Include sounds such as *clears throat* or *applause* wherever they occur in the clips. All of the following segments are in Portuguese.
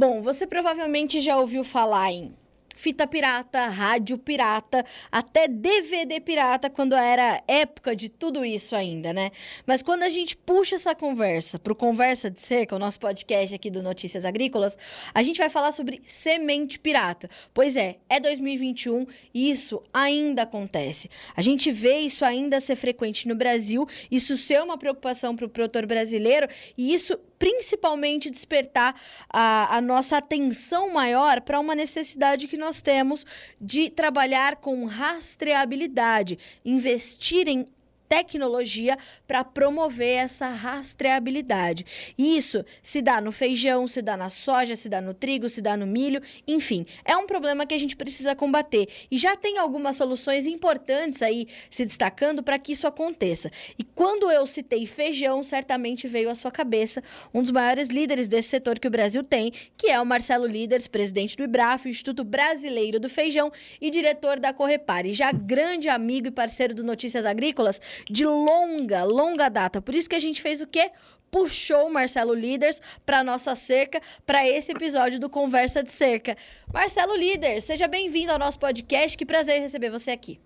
Bom, você provavelmente já ouviu falar em fita pirata, rádio pirata, até DVD pirata, quando era época de tudo isso ainda, né? Mas quando a gente puxa essa conversa para o Conversa de Cerca, o nosso podcast aqui do Notícias Agrícolas, a gente vai falar sobre semente pirata. Pois é, é 2021 e isso ainda acontece. A gente vê isso ainda ser frequente no Brasil, isso ser uma preocupação para o produtor brasileiro e isso principalmente despertar a, a nossa atenção maior para uma necessidade que nós temos de trabalhar com rastreabilidade, investir em tecnologia para promover essa rastreabilidade. Isso se dá no feijão, se dá na soja, se dá no trigo, se dá no milho, enfim, é um problema que a gente precisa combater. E já tem algumas soluções importantes aí se destacando para que isso aconteça. E quando eu citei feijão, certamente veio à sua cabeça um dos maiores líderes desse setor que o Brasil tem, que é o Marcelo Líderes, presidente do IBRAF, Instituto Brasileiro do Feijão e diretor da Correpare, já grande amigo e parceiro do Notícias Agrícolas de longa, longa data. Por isso que a gente fez o quê? puxou o Marcelo Líderes para nossa cerca, para esse episódio do Conversa de Cerca. Marcelo Líder, seja bem-vindo ao nosso podcast. Que prazer receber você aqui.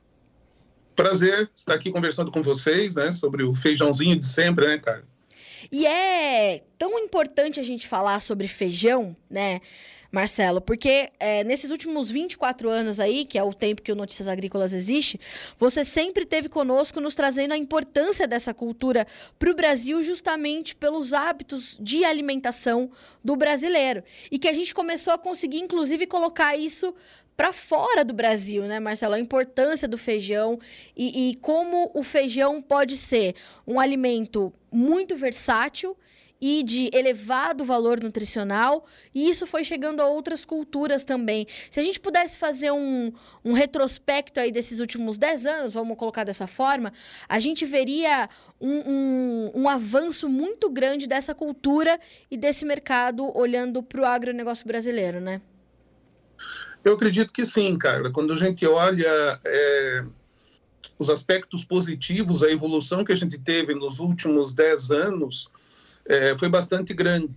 Prazer estar aqui conversando com vocês, né, sobre o feijãozinho de sempre, né, cara? E é tão importante a gente falar sobre feijão, né? Marcelo, porque é, nesses últimos 24 anos aí, que é o tempo que o Notícias Agrícolas existe, você sempre teve conosco nos trazendo a importância dessa cultura para o Brasil, justamente pelos hábitos de alimentação do brasileiro. E que a gente começou a conseguir, inclusive, colocar isso para fora do Brasil, né, Marcelo? A importância do feijão e, e como o feijão pode ser um alimento muito versátil e de elevado valor nutricional, e isso foi chegando a outras culturas também. Se a gente pudesse fazer um, um retrospecto aí desses últimos 10 anos, vamos colocar dessa forma, a gente veria um, um, um avanço muito grande dessa cultura e desse mercado olhando para o agronegócio brasileiro, né? Eu acredito que sim, cara. Quando a gente olha é, os aspectos positivos, a evolução que a gente teve nos últimos 10 anos, é, foi bastante grande.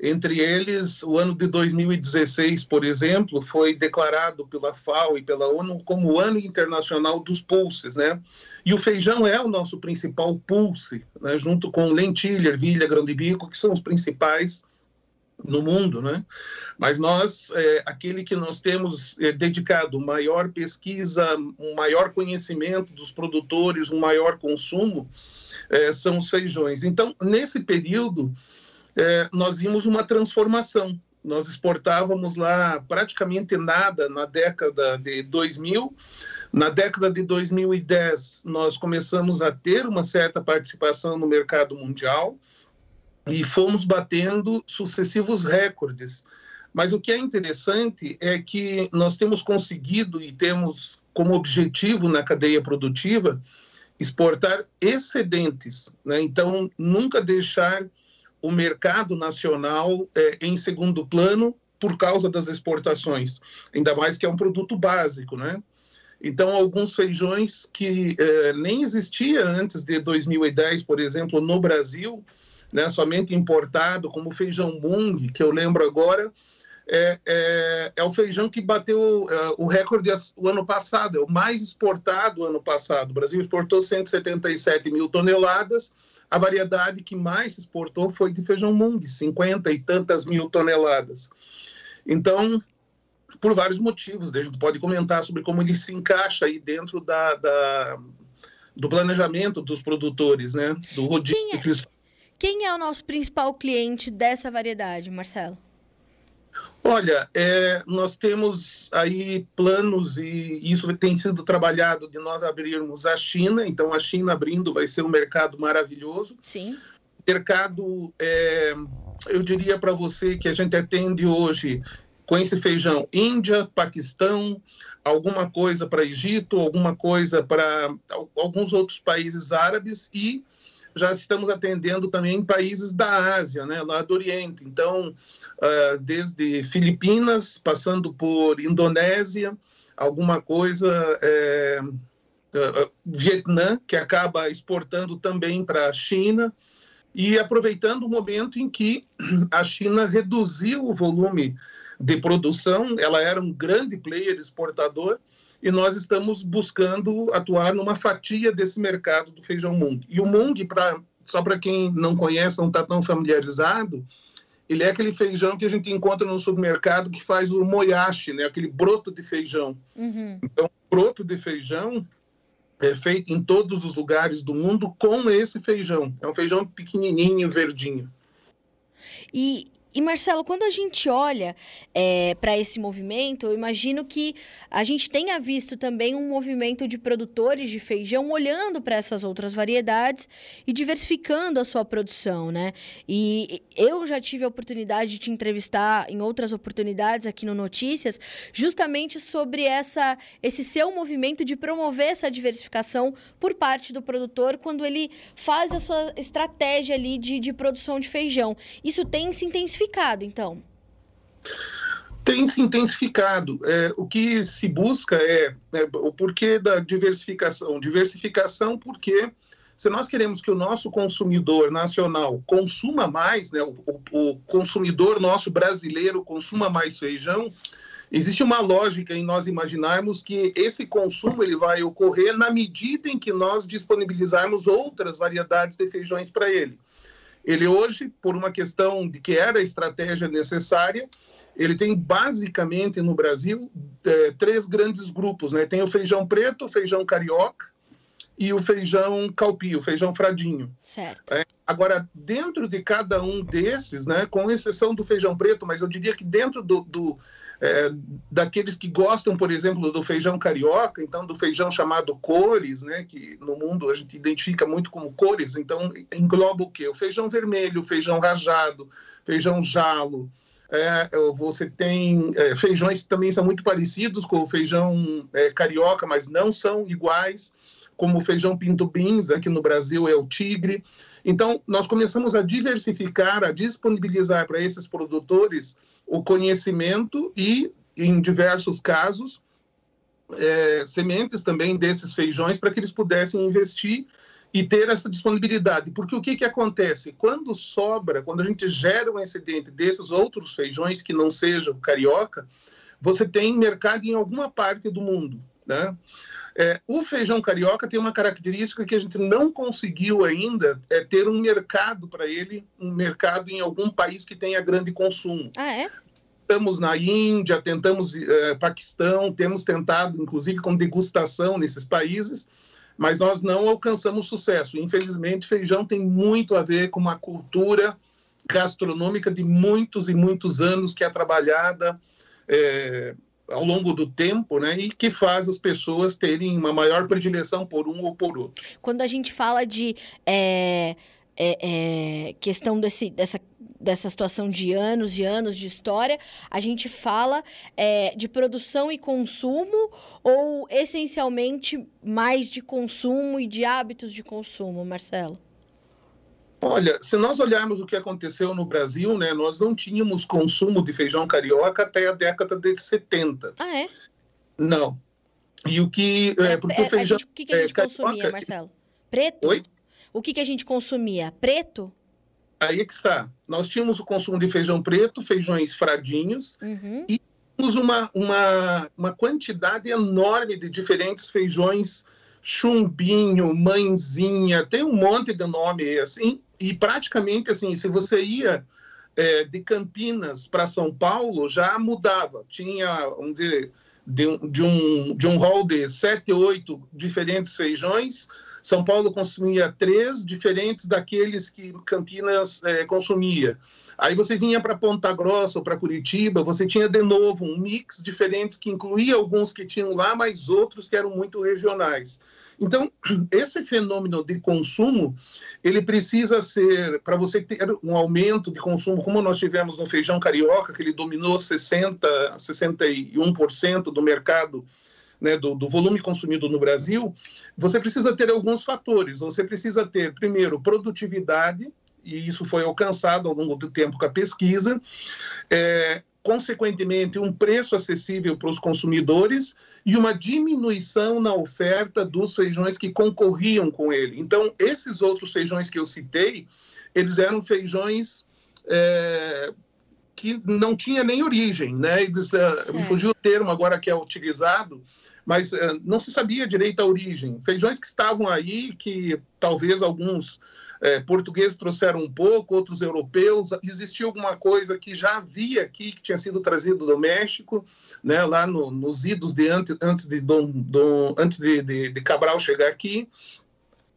Entre eles, o ano de 2016, por exemplo, foi declarado pela FAO e pela ONU como o Ano Internacional dos Pulses, né? E o feijão é o nosso principal pulse, né? junto com lentilha, ervilha, grão de bico, que são os principais no mundo, né? Mas nós, é, aquele que nós temos é, dedicado maior pesquisa, um maior conhecimento dos produtores, um maior consumo, é, são os feijões. Então, nesse período, é, nós vimos uma transformação. Nós exportávamos lá praticamente nada na década de 2000. Na década de 2010, nós começamos a ter uma certa participação no mercado mundial e fomos batendo sucessivos recordes. Mas o que é interessante é que nós temos conseguido e temos como objetivo na cadeia produtiva exportar excedentes, né? então nunca deixar o mercado nacional é, em segundo plano por causa das exportações, ainda mais que é um produto básico, né? Então, alguns feijões que é, nem existia antes de 2010, por exemplo, no Brasil, né, somente importado, como feijão mung, que eu lembro agora, é, é, é, o feijão que bateu é, o recorde o ano passado, é o mais exportado ano passado. O Brasil exportou 177 mil toneladas, a variedade que mais exportou foi de feijão mung, 50 e tantas mil toneladas. Então, por vários motivos, a gente pode comentar sobre como ele se encaixa aí dentro da, da do planejamento dos produtores, né? Do rodízio. Quem é, quem é o nosso principal cliente dessa variedade, Marcelo? Olha, é, nós temos aí planos e isso tem sido trabalhado de nós abrirmos a China. Então, a China abrindo vai ser um mercado maravilhoso. Sim. Mercado, é, eu diria para você que a gente atende hoje com esse feijão Índia, Paquistão, alguma coisa para Egito, alguma coisa para alguns outros países árabes e já estamos atendendo também países da Ásia, né, lá do Oriente. Então, uh, desde Filipinas, passando por Indonésia, alguma coisa, é, uh, Vietnã, que acaba exportando também para a China, e aproveitando o momento em que a China reduziu o volume de produção, ela era um grande player exportador, e nós estamos buscando atuar numa fatia desse mercado do feijão mung. E o mung, pra, só para quem não conhece, não está tão familiarizado, ele é aquele feijão que a gente encontra no supermercado que faz o moyashi, né? aquele broto de feijão. Uhum. Então, broto de feijão é feito em todos os lugares do mundo com esse feijão. É um feijão pequenininho, verdinho. E, e Marcelo, quando a gente olha é, para esse movimento, eu imagino que a gente tenha visto também um movimento de produtores de feijão olhando para essas outras variedades e diversificando a sua produção, né? E eu já tive a oportunidade de te entrevistar em outras oportunidades aqui no Notícias, justamente sobre essa, esse seu movimento de promover essa diversificação por parte do produtor quando ele faz a sua estratégia ali de, de produção de feijão. Isso tem se intensificado intensificado, então? Tem se intensificado. É, o que se busca é, é o porquê da diversificação. Diversificação porque se nós queremos que o nosso consumidor nacional consuma mais, né, o, o, consumidor nosso brasileiro consuma mais feijão, existe uma lógica em nós imaginarmos que esse consumo ele vai ocorrer na medida em que nós disponibilizarmos outras variedades de feijões para ele. Ele hoje, por uma questão de que era a estratégia necessária, ele tem basicamente no Brasil é, três grandes grupos, né? Tem o feijão preto, o feijão carioca e o feijão calpio, o feijão fradinho. Certo. É, agora, dentro de cada um desses, né, com exceção do feijão preto, mas eu diria que dentro do, do é, daqueles que gostam, por exemplo, do feijão carioca, então do feijão chamado cores, né, que no mundo a gente identifica muito como cores, então engloba o quê? O feijão vermelho, o feijão rajado, feijão jalo. É, você tem é, feijões que também são muito parecidos com o feijão é, carioca, mas não são iguais, como o feijão pinto beans, aqui no Brasil é o tigre. Então, nós começamos a diversificar, a disponibilizar para esses produtores o conhecimento e, em diversos casos, é, sementes também desses feijões para que eles pudessem investir e ter essa disponibilidade. Porque o que, que acontece? Quando sobra, quando a gente gera um excedente desses outros feijões que não sejam carioca, você tem mercado em alguma parte do mundo. Né? É, o feijão carioca tem uma característica que a gente não conseguiu ainda é ter um mercado para ele, um mercado em algum país que tenha grande consumo. Ah, é? Tentamos na Índia, tentamos é, Paquistão, temos tentado, inclusive, com degustação nesses países, mas nós não alcançamos sucesso. Infelizmente, feijão tem muito a ver com uma cultura gastronômica de muitos e muitos anos que é trabalhada é, ao longo do tempo, né, e que faz as pessoas terem uma maior predileção por um ou por outro. Quando a gente fala de é, é, é, questão desse, dessa, dessa situação de anos e anos de história, a gente fala é, de produção e consumo ou essencialmente mais de consumo e de hábitos de consumo, Marcelo? Olha, se nós olharmos o que aconteceu no Brasil, né, nós não tínhamos consumo de feijão carioca até a década de 70. Ah, é? Não. E o que. É, é porque é, o feijão. Gente, o que, que a gente é, consumia, carioca... Marcelo? Preto? Oi? O que, que a gente consumia? Preto? Aí é que está. Nós tínhamos o consumo de feijão preto, feijões fradinhos, uhum. e tínhamos uma, uma, uma quantidade enorme de diferentes feijões chumbinho, mãezinha, tem um monte de nome assim, e praticamente assim, se você ia é, de Campinas para São Paulo, já mudava. Tinha, vamos dizer, de, de, um, de um hall de sete, oito diferentes feijões, São Paulo consumia três diferentes daqueles que Campinas é, consumia. Aí você vinha para Ponta Grossa ou para Curitiba, você tinha de novo um mix diferente que incluía alguns que tinham lá, mas outros que eram muito regionais. Então, *clears throat* esse fenômeno de consumo, ele precisa ser, para você ter um aumento de consumo, como nós tivemos no feijão carioca, que ele dominou 60%, 61% do mercado, né, do, do volume consumido no Brasil, você precisa ter alguns fatores. Você precisa ter, primeiro, produtividade, e isso foi alcançado ao longo do tempo com a pesquisa, é, consequentemente, um preço acessível para os consumidores e uma diminuição na oferta dos feijões que concorriam com ele. Então, esses outros feijões que eu citei, eles eram feijões é, que não tinha nem origem, né? Eles, uh, me fugiu o termo agora que é utilizado, mas uh, não se sabia direito a origem. Feijões que estavam aí, que talvez alguns uh, portugueses trouxeram um pouco, outros europeus. Existia alguma coisa que já havia aqui, que tinha sido trazido do México, né? Lá no, nos idos de antes, antes de Dom, Dom antes de, de, de Cabral chegar aqui.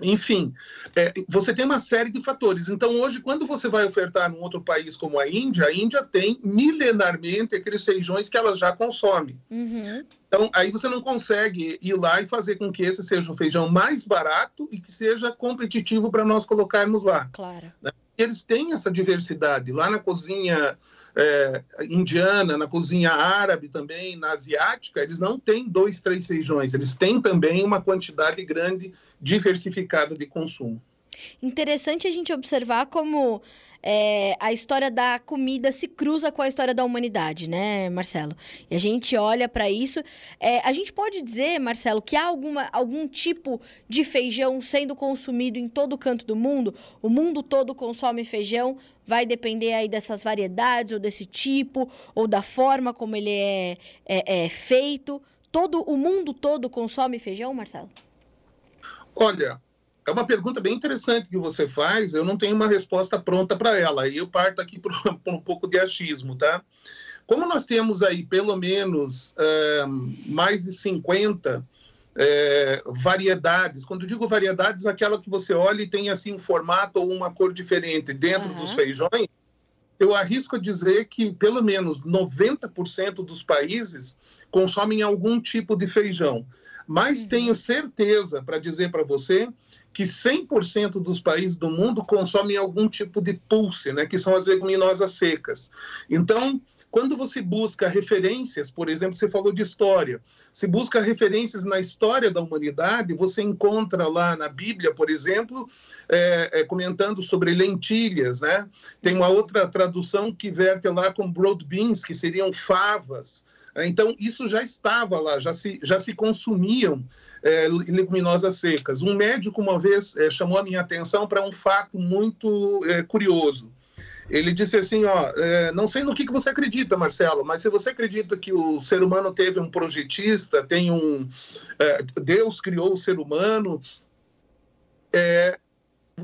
Enfim, é, você tem uma série de fatores. Então, hoje, quando você vai ofertar num outro país como a Índia, a Índia tem milenarmente aqueles feijões que ela já consome. Uhum. Então, aí você não consegue ir lá e fazer com que esse seja o feijão mais barato e que seja competitivo para nós colocarmos lá. Claro. Né? Eles têm essa diversidade. Lá na cozinha é, indiana, na cozinha árabe também, na asiática, eles não têm dois, três feijões, eles têm também uma quantidade grande, diversificada de consumo. Interessante a gente observar como é, a história da comida se cruza com a história da humanidade, né, Marcelo? E a gente olha para isso. É, a gente pode dizer, Marcelo, que há alguma, algum tipo de feijão sendo consumido em todo canto do mundo? O mundo todo consome feijão? Vai depender aí dessas variedades, ou desse tipo, ou da forma como ele é, é, é feito. Todo, o mundo todo consome feijão, Marcelo? Olha, é uma pergunta bem interessante que você faz, eu não tenho uma resposta pronta para ela, e eu parto aqui por, *laughs* por, um pouco de achismo, tá? Como nós temos aí pelo menos é, mais de 50 é, variedades, quando digo variedades, aquela que você olha e tem assim um formato ou uma cor diferente dentro uhum. dos feijões, eu arrisco a dizer que pelo menos 90% dos países consomem algum tipo de feijão. Mas uhum. tenho certeza para dizer para você que 100% dos países do mundo consomem algum tipo de pulse, né, que são as leguminosas secas. Então, quando você busca referências, por exemplo, você falou de história, se busca referências na história da humanidade, você encontra lá na Bíblia, por exemplo, é, é, comentando sobre lentilhas, né? Tem uma outra tradução que verte lá com broad beans, que seriam favas. Então, isso já estava lá, já se, já se consumiam é, leguminosas secas. Um médico, uma vez, é, chamou a minha atenção para um fato muito é, curioso. Ele disse assim: ó, é, não sei no que, que você acredita, Marcelo, mas se você acredita que o ser humano teve um projetista, tem um. É, Deus criou o ser humano, é,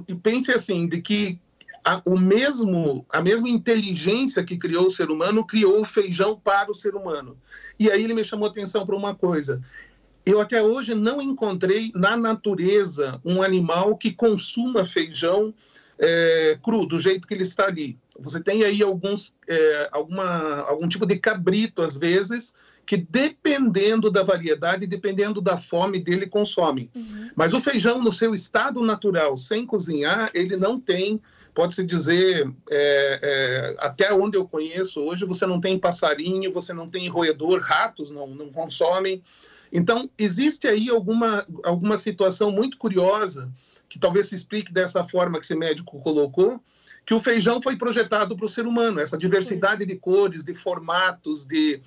e pense assim, de que a, o mesmo, a mesma inteligência que criou o ser humano criou o feijão para o ser humano. E aí ele me chamou a atenção para uma coisa. Eu até hoje não encontrei na natureza um animal que consuma feijão é, cru, do jeito que ele está ali. Você tem aí alguns, é, alguma, algum tipo de cabrito, às vezes, que dependendo da variedade, dependendo da fome dele, consome. Uhum. Mas o feijão, no seu estado natural, sem cozinhar, ele não tem, pode-se dizer, é, é, até onde eu conheço hoje, você não tem passarinho, você não tem roedor, ratos não, não consomem. Então, existe aí alguma, alguma situação muito curiosa, que talvez se explique dessa forma que esse médico colocou, que o feijão foi projetado para o ser humano, essa diversidade de cores, de formatos, de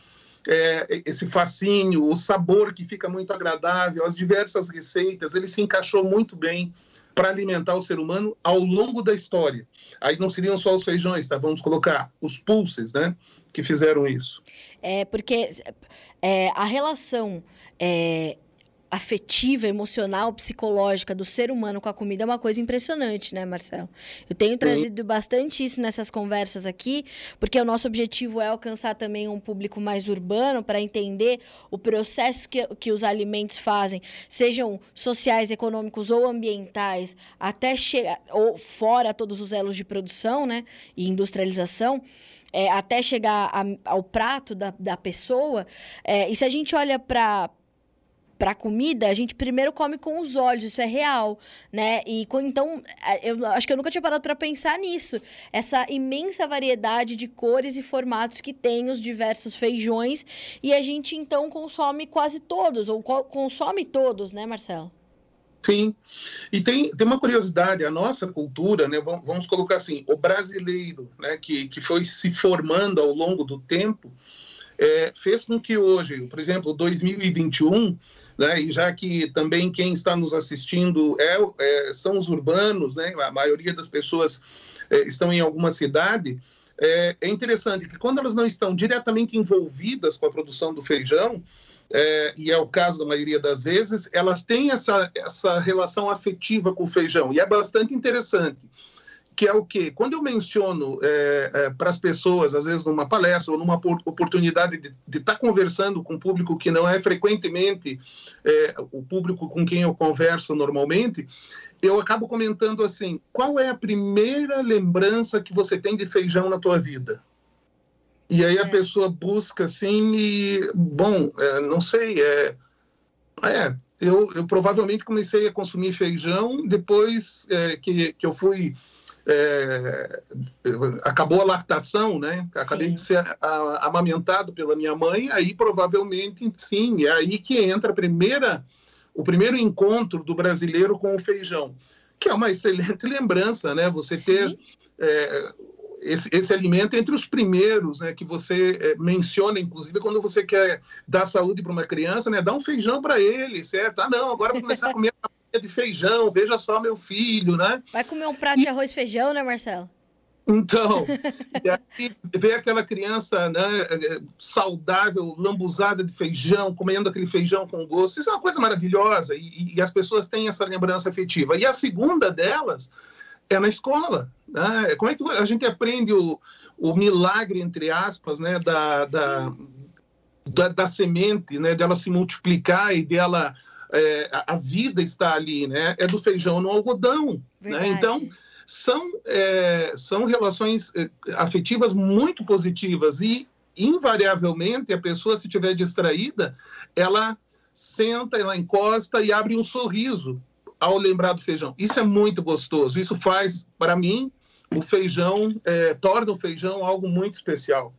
é, esse fascínio, o sabor que fica muito agradável, as diversas receitas, ele se encaixou muito bem para alimentar o ser humano ao longo da história. Aí não seriam só os feijões, tá? Vamos colocar os pulses, né? Que fizeram isso. É, porque é, a relação é, afetiva, emocional, psicológica do ser humano com a comida é uma coisa impressionante, né, Marcelo? Eu tenho trazido bastante isso nessas conversas aqui, porque o nosso objetivo é alcançar também um público mais urbano para entender o processo que, que os alimentos fazem, sejam sociais, econômicos ou ambientais, até chegar ou fora todos os elos de produção, né, e industrialização. É, até chegar a, ao prato da, da pessoa. É, e se a gente olha para para comida, a gente primeiro come com os olhos, isso é real, né? E então, é, eu acho que eu nunca tinha parado para pensar nisso. Essa imensa variedade de cores e formatos que tem os diversos feijões e a gente então consome quase todos ou consome todos, né, Marcelo? Sim. E tem, tem uma curiosidade, a nossa cultura, né, vamos colocar assim, o brasileiro, né, que, que foi se formando ao longo do tempo, é, fez com que hoje, por exemplo, 2021, né, e já que também quem está nos assistindo é, é são os urbanos, né, a maioria das pessoas é, estão em alguma cidade, é, é interessante que quando elas não estão diretamente envolvidas com a produção do feijão, é, e é o caso da maioria das vezes, elas têm essa, essa relação afetiva com o feijão, e é bastante interessante que é o quê? Quando eu menciono é, é, para as pessoas, às vezes numa palestra ou numa oportunidade de estar tá conversando com um público que não é frequentemente é, o público com quem eu converso normalmente, eu acabo comentando assim: qual é a primeira lembrança que você tem de feijão na tua vida? E aí a é. pessoa busca assim e, bom, é, não sei, é, é eu, eu provavelmente comecei a consumir feijão depois é, que, que eu fui é, acabou a lactação, né? Acabei sim. de ser amamentado pela minha mãe, aí provavelmente sim, é aí que entra a primeira, o primeiro encontro do brasileiro com o feijão, que é uma excelente *laughs* lembrança, né? Você sim. ter é, esse, esse, alimento entre os primeiros, né? Que você é, menciona, inclusive, quando você quer dar saúde para uma criança, né? Dá um feijão para ele, certo? Ah, não, agora vou começar a comer *laughs* de feijão, veja só meu filho, né? Vai comer um prato e... de arroz e feijão, né, Marcelo? Então, *laughs* e aí vê aquela criança né, saudável, lambuzada de feijão, comendo aquele feijão com gosto. Isso é uma coisa maravilhosa e, e as pessoas têm essa lembrança afetiva. E a segunda delas é na escola. Né? Como é que a gente aprende o, o milagre, entre aspas, né, da, da, da, da, semente, né, dela se multiplicar e dela é, a vida está ali, né? É do feijão no algodão, né? Então são é, são relações é, afetivas muito positivas e invariavelmente a pessoa se tiver distraída, ela senta, ela encosta e abre um sorriso ao lembrar do feijão. Isso é muito gostoso. Isso faz, para mim, o feijão é, torna o feijão algo muito especial.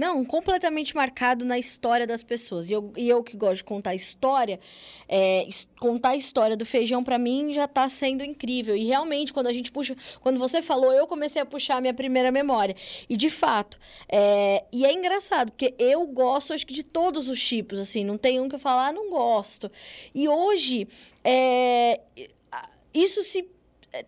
Não, completamente marcado na história das pessoas. E eu, e eu que gosto de contar história, é, contar a história do feijão para mim já está sendo incrível. E realmente, quando a gente puxa. Quando você falou, eu comecei a puxar a minha primeira memória. E de fato. É, e é engraçado, porque eu gosto, acho que de todos os tipos, assim. Não tem um que eu falar, ah, não gosto. E hoje. É, isso se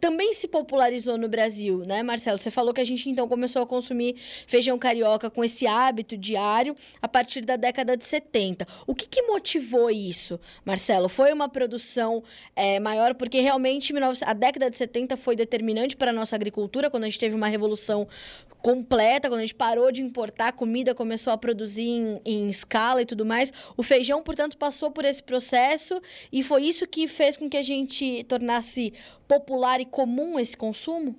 também se popularizou no Brasil, né, Marcelo? Você falou que a gente então começou a consumir feijão carioca com esse hábito diário a partir da década de 70. O que, que motivou isso, Marcelo? Foi uma produção é, maior, porque realmente a década de 70 foi determinante para a nossa agricultura, quando a gente teve uma revolução completa, quando a gente parou de importar comida, começou a produzir em, em, escala e tudo mais. O feijão, portanto, passou por esse processo e foi isso que fez com que a gente tornasse popular e comum esse consumo?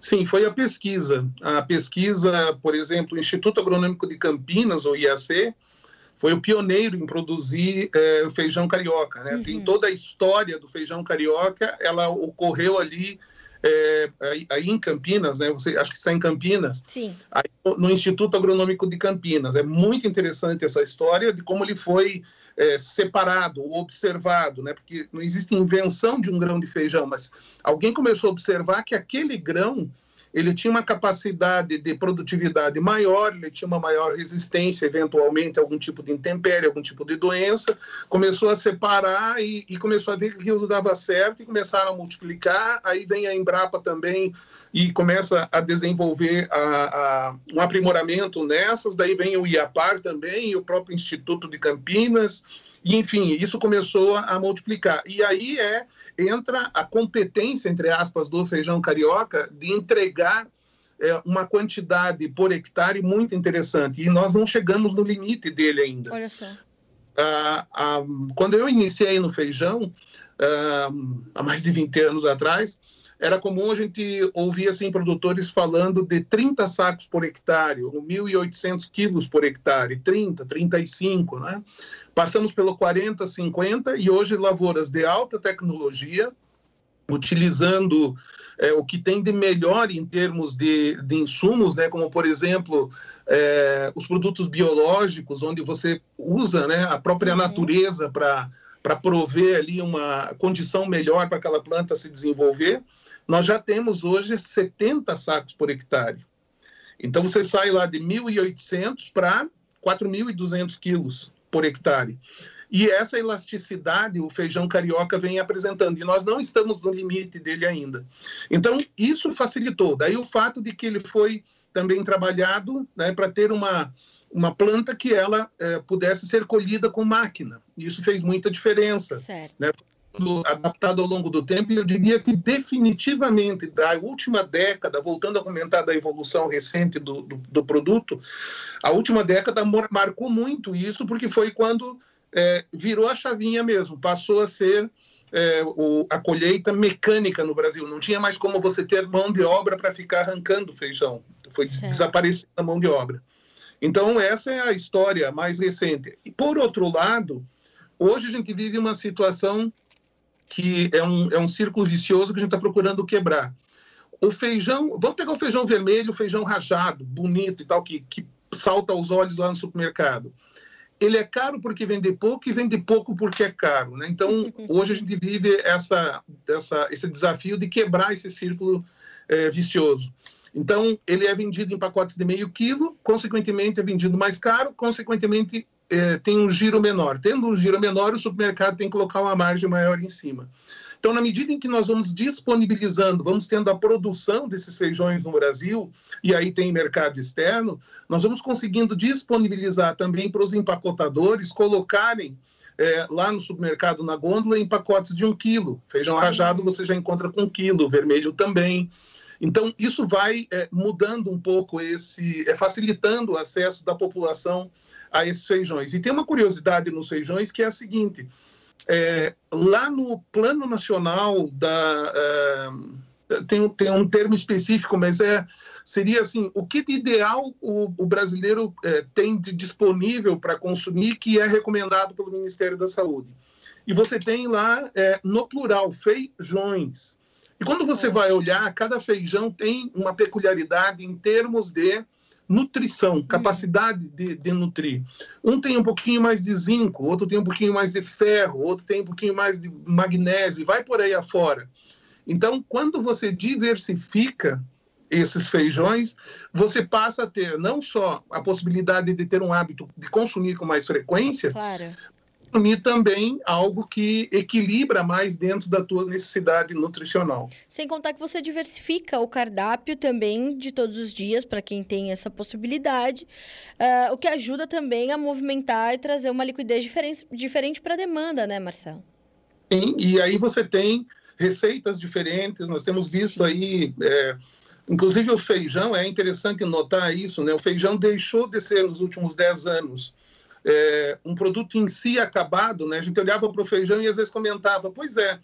Sim, foi a pesquisa. A pesquisa, por exemplo, o Instituto Agronômico de Campinas, o IAC, foi o pioneiro em produzir é, feijão carioca. Né? Uhum. Tem toda a história do feijão carioca, ela ocorreu ali é, aí, aí, em Campinas, né? Você acho que está em Campinas. Sim. Aí, no Instituto Agronômico de Campinas. É muito interessante essa história de como ele foi é, separado, observado, né? Porque não existe invenção de um grão de feijão, mas alguém começou a observar que aquele grão ele tinha uma capacidade de produtividade maior, ele tinha uma maior resistência, eventualmente, a algum tipo de intempérie, algum tipo de doença. Começou a separar e, e começou a ver que aquilo dava certo e começaram a multiplicar. Aí vem a Embrapa também e começa a desenvolver a, a, um aprimoramento nessas. Daí vem o IAPAR também, e o próprio Instituto de Campinas. E, enfim, isso começou a multiplicar. E aí é entra a competência, entre aspas, do feijão carioca de entregar é, uma quantidade por hectare muito interessante. E nós não chegamos no limite dele ainda. Olha só. Ah, ah, quando eu iniciei no feijão, ah, há mais de 20 anos atrás, era comum a gente ouvir assim, produtores falando de 30 sacos por hectare, ou 1.800 quilos por hectare, 30, 35, né? Passamos pelo 40, 50 e hoje lavouras de alta tecnologia, utilizando é, o que tem de melhor em termos de, de insumos, né, como, por exemplo, é, os produtos biológicos, onde você usa né, a própria uhum. natureza para prover ali uma condição melhor para aquela planta se desenvolver, nós já temos hoje 70 sacos por hectare. Então você sai lá de 1.800 para 4.200 quilos por hectare. E essa elasticidade o feijão carioca vem apresentando, e nós não estamos no limite dele ainda. Então, isso facilitou. Daí o fato de que ele foi também trabalhado né, para ter uma, uma planta que ela é, pudesse ser colhida com máquina. Isso fez muita diferença. Certo. Né? Adaptado ao longo do tempo, e eu diria que definitivamente, da última década, voltando a comentar da evolução recente do, do, do produto, a última década marcou muito isso, porque foi quando é, virou a chavinha mesmo, passou a ser é, o, a colheita mecânica no Brasil. Não tinha mais como você ter mão de obra para ficar arrancando feijão. Foi desaparecendo a mão de obra. Então, essa é a história mais recente. E, por outro lado, hoje a gente vive uma situação que é um, é um círculo vicioso que a gente está procurando quebrar. O feijão, vamos pegar o feijão vermelho, o feijão rajado, bonito e tal, que, que salta aos olhos lá no supermercado. Ele é caro porque vende pouco e vende pouco porque é caro. Né? Então, *laughs* hoje a gente vive essa, essa, esse desafio de quebrar esse círculo é, vicioso. Então, ele é vendido em pacotes de meio quilo, consequentemente é vendido mais caro, consequentemente é, tem um giro menor. Tendo um giro menor, o supermercado tem que colocar uma margem maior em cima. Então, na medida em que nós vamos disponibilizando, vamos tendo a produção desses feijões no Brasil, e aí tem mercado externo, nós vamos conseguindo disponibilizar também para os empacotadores colocarem é, lá no supermercado, na gôndola, em pacotes de um quilo. Feijão rajado você já encontra com um quilo, vermelho também. Então, isso vai é, mudando um pouco esse, é, facilitando o acesso da população a esses feijões. E tem uma curiosidade nos feijões que é a seguinte: é, lá no Plano Nacional da. É, tem, tem um termo específico, mas é seria assim: o que de ideal o, o brasileiro é, tem de disponível para consumir que é recomendado pelo Ministério da Saúde. E você tem lá, é, no plural, feijões. E quando você vai olhar, cada feijão tem uma peculiaridade em termos de nutrição, hum. capacidade de, de, nutrir. Um tem um pouquinho mais de zinco, outro tem um pouquinho mais de ferro, outro tem um pouquinho mais de magnésio, e vai por aí afora. Então, quando você diversifica esses feijões, você passa a ter não só a possibilidade de ter um hábito de consumir com mais frequência, claro consumir também algo que equilibra mais dentro da tua necessidade nutricional. Sem contar que você diversifica o cardápio também de todos os dias para quem tem essa possibilidade, uh, o que ajuda também a movimentar e trazer uma liquidez diferente, diferente para a demanda, né, Marcelo? Sim, e aí você tem receitas diferentes, nós temos visto Sim. aí... É, inclusive o feijão, é interessante notar isso, né? O feijão deixou de ser nos últimos 10 anos é, um produto em si acabado, né? A gente olhava para o feijão e às vezes comentava, pois é,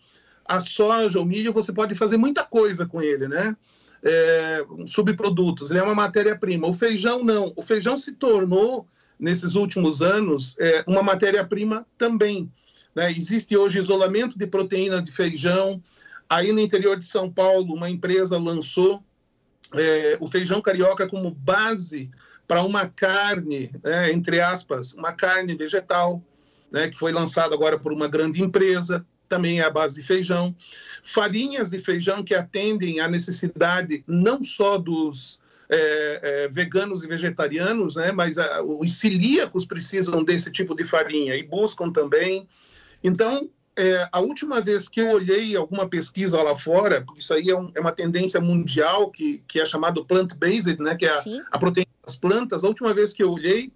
a soja, o milho, você pode fazer muita coisa com ele, né? É, subprodutos, ele é uma matéria-prima. O feijão não. O feijão se tornou, nesses últimos anos, é, uma matéria-prima também. Né? Existe hoje isolamento de proteína de feijão. Aí no interior de São Paulo, uma empresa lançou é, o feijão carioca como base para uma carne, né, entre aspas, uma carne vegetal, né, que foi lançado agora por uma grande empresa, também é a base de feijão. Farinhas de feijão que atendem à necessidade não só dos é, é, veganos e vegetarianos, né, mas a, os celíacos precisam desse tipo de farinha e buscam também. Então, é, a última vez que eu olhei alguma pesquisa lá fora, porque isso aí é, um, é uma tendência mundial que, que é chamado plant-based, né, que é a, a, proteína das plantas, a última vez que eu olhei,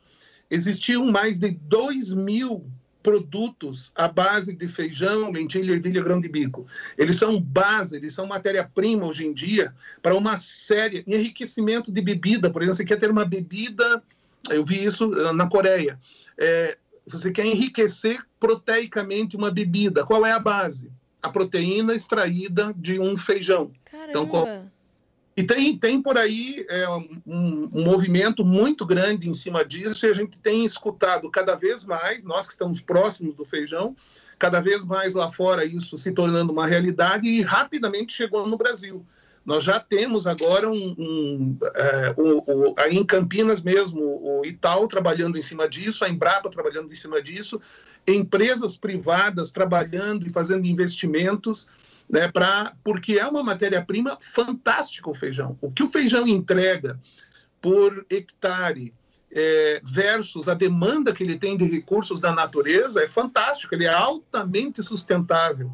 existiam mais de 2 mil produtos à base de feijão, lentilha, ervilha, grão de bico. Eles são base, eles são matéria-prima hoje em dia para uma série, enriquecimento de bebida, por exemplo, você quer ter uma bebida, eu vi isso ah, na Coreia, é, você quer enriquecer proteicamente uma bebida. Qual é a base? A proteína extraída de um feijão. Caramba. Então. E tem, tem por aí é, um, um, movimento muito grande em cima disso, e a gente tem escutado cada vez mais, nós que estamos próximos do feijão, cada vez mais lá fora isso se tornando uma realidade e rapidamente chegou no Brasil. Nós já temos agora um, um é, o, aí em Campinas mesmo, o Itaú trabalhando em cima disso, a Embrapa trabalhando em cima disso, empresas privadas trabalhando e fazendo investimentos, né, pra, porque é uma matéria-prima fantástica o feijão. O que o feijão entrega por hectare é, versus a demanda que ele tem de recursos da natureza é fantástico, ele é altamente sustentável.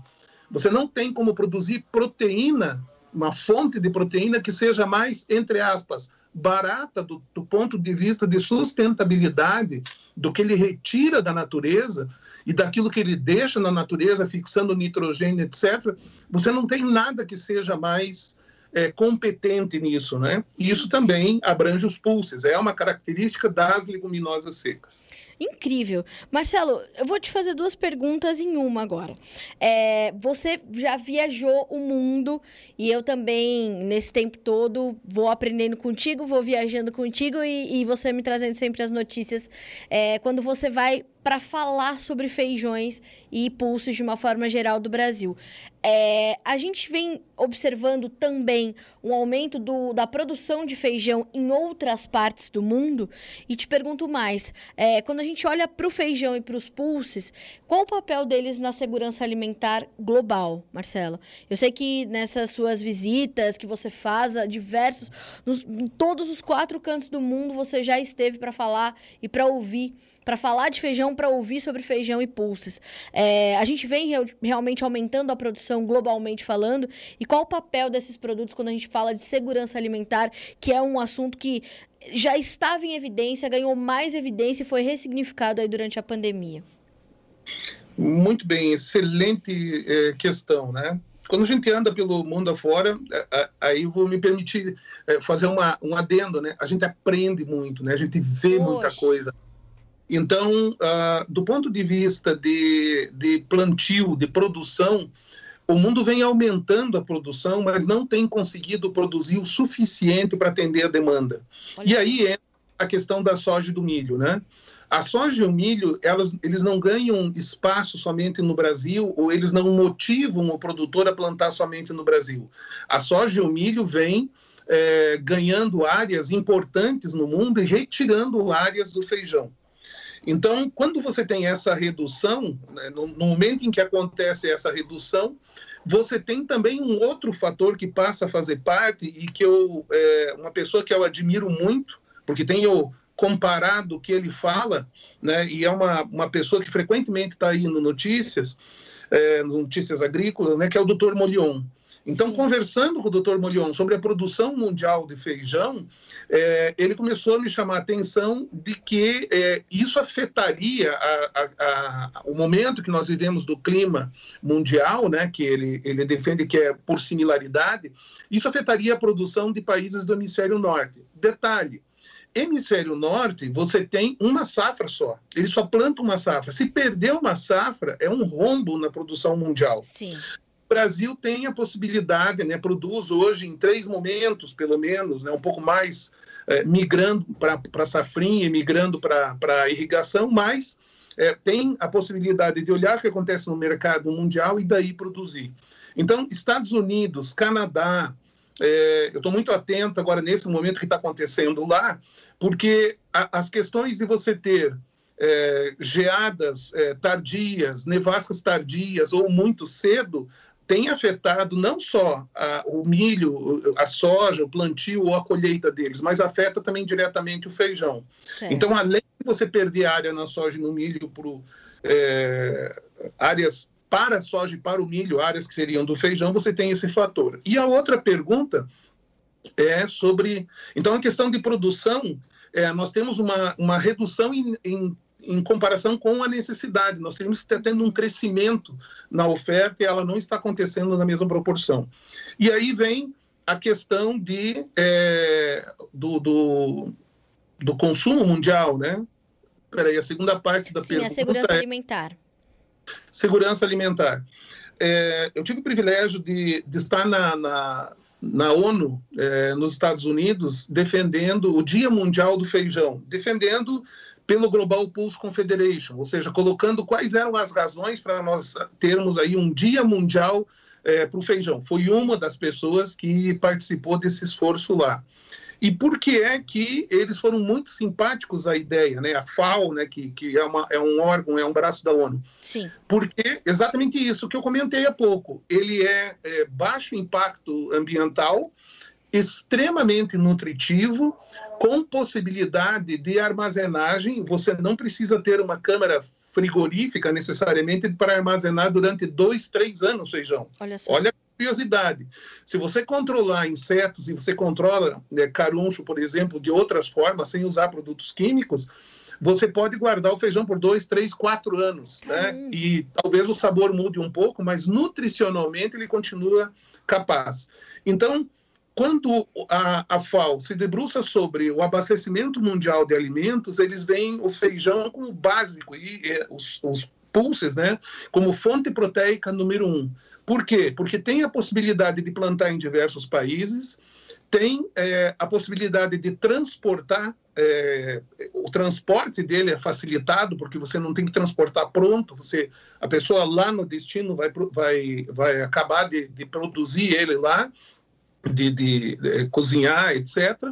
Você não tem como produzir proteína, uma fonte de proteína que seja mais, entre aspas, barata do, do ponto de vista de sustentabilidade do que ele retira da natureza e daquilo que ele deixa na natureza, fixando nitrogênio, etc., você não tem nada que seja mais é, competente nisso, né? E isso também abrange os pulses, é uma característica das leguminosas secas. Incrível. Marcelo, eu vou te fazer duas perguntas em uma agora. É, você já viajou o mundo e eu também, nesse tempo todo, vou aprendendo contigo, vou viajando contigo e, e você me trazendo sempre as notícias. É, quando você vai para falar sobre feijões e pulsos de uma forma geral do Brasil. É, a gente vem observando também um aumento do, da produção de feijão em outras partes do mundo. E te pergunto mais: é, quando a gente olha para o feijão e para os pulses, qual o papel deles na segurança alimentar global, Marcelo? Eu sei que nessas suas visitas que você faz a diversos, nos, em todos os quatro cantos do mundo, você já esteve para falar e para ouvir para falar de feijão, para ouvir sobre feijão e pulses. É, a gente vem realmente aumentando a produção globalmente falando. E qual o papel desses produtos quando a gente fala de segurança alimentar, que é um assunto que já estava em evidência, ganhou mais evidência e foi ressignificado aí durante a pandemia? Muito bem, excelente é, questão, né? Quando a gente anda pelo mundo afora, é, aí vou me permitir é, fazer uma, um adendo, né? A gente aprende muito, né? A gente vê Poxa. muita coisa então, uh, do ponto de vista de, de plantio, de produção, o mundo vem aumentando a produção, mas não tem conseguido produzir o suficiente para atender a demanda. Olha. E aí é a questão da soja e do milho, né? A soja e o milho, elas, eles não ganham espaço somente no Brasil ou eles não motivam o produtor a plantar somente no Brasil. A soja e o milho vêm é, ganhando áreas importantes no mundo e retirando áreas do feijão. Então, quando você tem essa redução, né, no, no momento em que acontece essa redução, você tem também um outro fator que passa a fazer parte e que eu, é, uma pessoa que eu admiro muito, porque tenho comparado o que ele fala, né, e é uma, uma pessoa que frequentemente está aí no Notícias, é, Notícias Agrícolas, né, que é o Dr. Molion. Então, Sim. conversando com o Dr. Molion sobre a produção mundial de feijão, é, ele começou a me chamar a atenção de que é, isso afetaria a, a, a, o momento que nós vivemos do clima mundial, né, que ele, ele defende que é por similaridade, isso afetaria a produção de países do hemisfério norte. Detalhe, hemisfério norte, você tem uma safra só. Ele só planta uma safra. Se perder uma safra, é um rombo na produção mundial. Sim. Brasil tem a possibilidade, né, produz hoje em três momentos, pelo menos, né, um pouco mais é, migrando para safrinha, migrando para irrigação, mas é, tem a possibilidade de olhar o que acontece no mercado mundial e daí produzir. Então, Estados Unidos, Canadá, é, eu estou muito atento agora nesse momento que está acontecendo lá, porque a, as questões de você ter é, geadas é, tardias, nevascas tardias ou muito cedo, tem afetado não só a, o milho, a soja, o plantio ou a colheita deles, mas afeta também diretamente o feijão. Certo. Então, além de você perder área na soja e no milho por é, áreas para a soja e para o milho, áreas que seriam do feijão, você tem esse fator. E a outra pergunta é sobre. Então, a questão de produção, é, nós temos uma, uma redução em, em em comparação com a necessidade. Nós teríamos que estar tendo um crescimento na oferta e ela não está acontecendo na mesma proporção. E aí vem a questão de, é, do, do, do, consumo mundial, né? Peraí, a segunda parte da Sim, pergunta a segurança é alimentar. Segurança alimentar. É, eu tive o privilégio de, de estar na, na, na ONU, é, nos Estados Unidos, defendendo o Dia Mundial do Feijão, defendendo pelo Global Pulse Confederation, ou seja, colocando quais eram as razões para nós termos aí um dia mundial é, para o feijão. Foi uma das pessoas que participou desse esforço lá. E por que é que eles foram muito simpáticos à ideia, né? A FAO, né? Que, que é, uma, é um órgão, é um braço da ONU. Sim. Porque exatamente isso que eu comentei há pouco. Ele é, é baixo impacto ambiental, extremamente nutritivo, com possibilidade de armazenagem. Você não precisa ter uma câmara frigorífica necessariamente para armazenar durante dois, três anos feijão. Olha só. Olha a curiosidade. Se você controlar insetos e você controla né, caruncho, por exemplo, de outras formas, sem usar produtos químicos, você pode guardar o feijão por dois, três, quatro anos, né? E talvez o sabor mude um pouco, mas nutricionalmente ele continua capaz. Então, quando a, a FAO se debruça sobre o abastecimento mundial de alimentos, eles veem o feijão como básico e, os, os pulses, né, como fonte proteica número um. Por quê? Porque tem a possibilidade de plantar em diversos países, tem é, a possibilidade de transportar, é, o transporte dele é facilitado, porque você não tem que transportar pronto, você, a pessoa lá no destino vai, vai, vai acabar de, de produzir ele lá, de, de, de, cozinhar, etc.,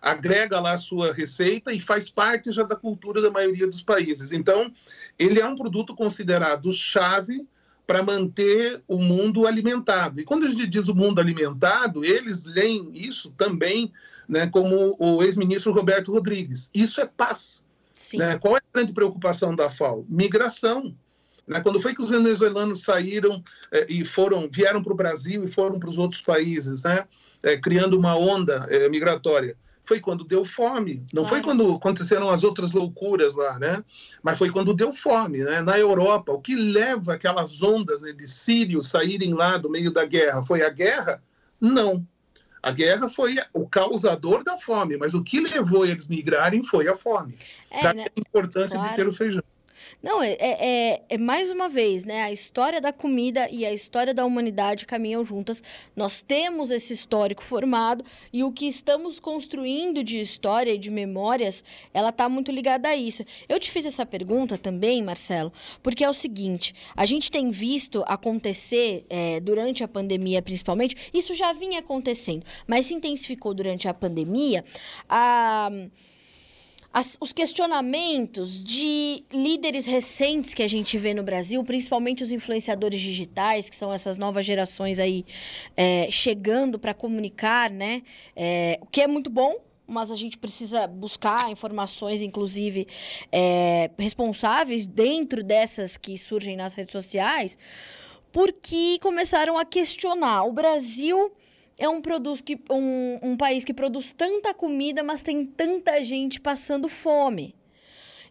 agrega lá a sua receita e faz parte já da cultura da maioria dos países. Então, ele é um produto considerado chave para manter o mundo alimentado. E quando a gente diz o mundo alimentado, eles leem isso também né, como o ex-ministro Roberto Rodrigues. Isso é paz. Né? Qual é a grande preocupação da FAO? Migração. Né? Quando foi que os venezuelanos saíram eh, e foram, vieram para o Brasil e foram para os outros países, né? Eh, criando uma onda eh, migratória? Foi quando deu fome. Não claro. foi quando aconteceram as outras loucuras lá, né? Mas foi quando deu fome, né? Na Europa, o que leva aquelas ondas né, de sírios saírem lá do meio da guerra? Foi a guerra? Não. A guerra foi o causador da fome, mas o que levou eles migrarem foi a fome. É, né? a importância claro. de ter o feijão. Não, é, é, é, é, mais uma vez, né? A história da comida e a história da humanidade caminham juntas. Nós temos esse histórico formado e o que estamos construindo de história e de memórias, ela está muito ligada a isso. Eu te fiz essa pergunta também, Marcelo, porque é o seguinte: a gente tem visto acontecer é, durante a pandemia, principalmente, isso já vinha acontecendo, mas se intensificou durante a pandemia. A as, os questionamentos de líderes recentes que a gente vê no Brasil, principalmente os influenciadores digitais, que são essas novas gerações aí é, chegando para comunicar, né? É, o que é muito bom, mas a gente precisa buscar informações, inclusive, é, responsáveis dentro dessas que surgem nas redes sociais, porque começaram a questionar. O Brasil é um, que, um, um país que produz tanta comida, mas tem tanta gente passando fome.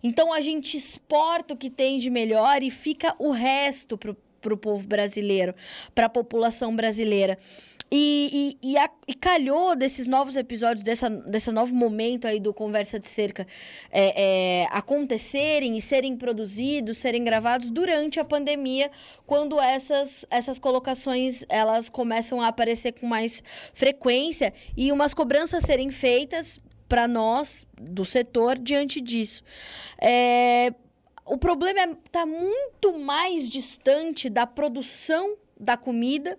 Então a gente exporta o que tem de melhor e fica o resto para o povo brasileiro, para a população brasileira. E, e, e, a, e, calhou desses novos episódios, dessa, desse novo momento aí do Conversa de Cerca é, é, acontecerem e serem produzidos, serem gravados durante a pandemia, quando essas, essas colocações elas começam a aparecer com mais frequência e umas cobranças serem feitas para nós do setor diante disso. É, o problema está é, muito mais distante da produção da comida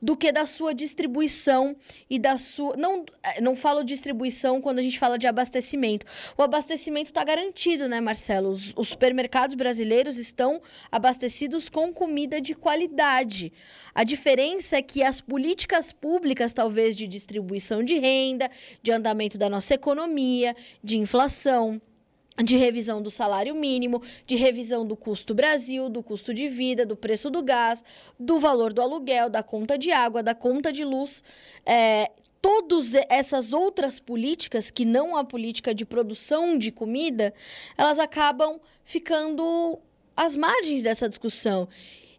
do que da sua distribuição e da sua. Não, é, não falo distribuição quando a gente fala de abastecimento. O abastecimento está garantido, né, Marcelo? Os, os, supermercados brasileiros estão abastecidos com comida de qualidade. A diferença é que as políticas públicas, talvez de distribuição de renda, de andamento da nossa economia, de inflação de revisão do salário mínimo, de revisão do custo Brasil, do custo de vida, do preço do gás, do valor do aluguel, da conta de água, da conta de luz. É, todas essas outras políticas, que não a política de produção de comida, elas acabam ficando às margens dessa discussão.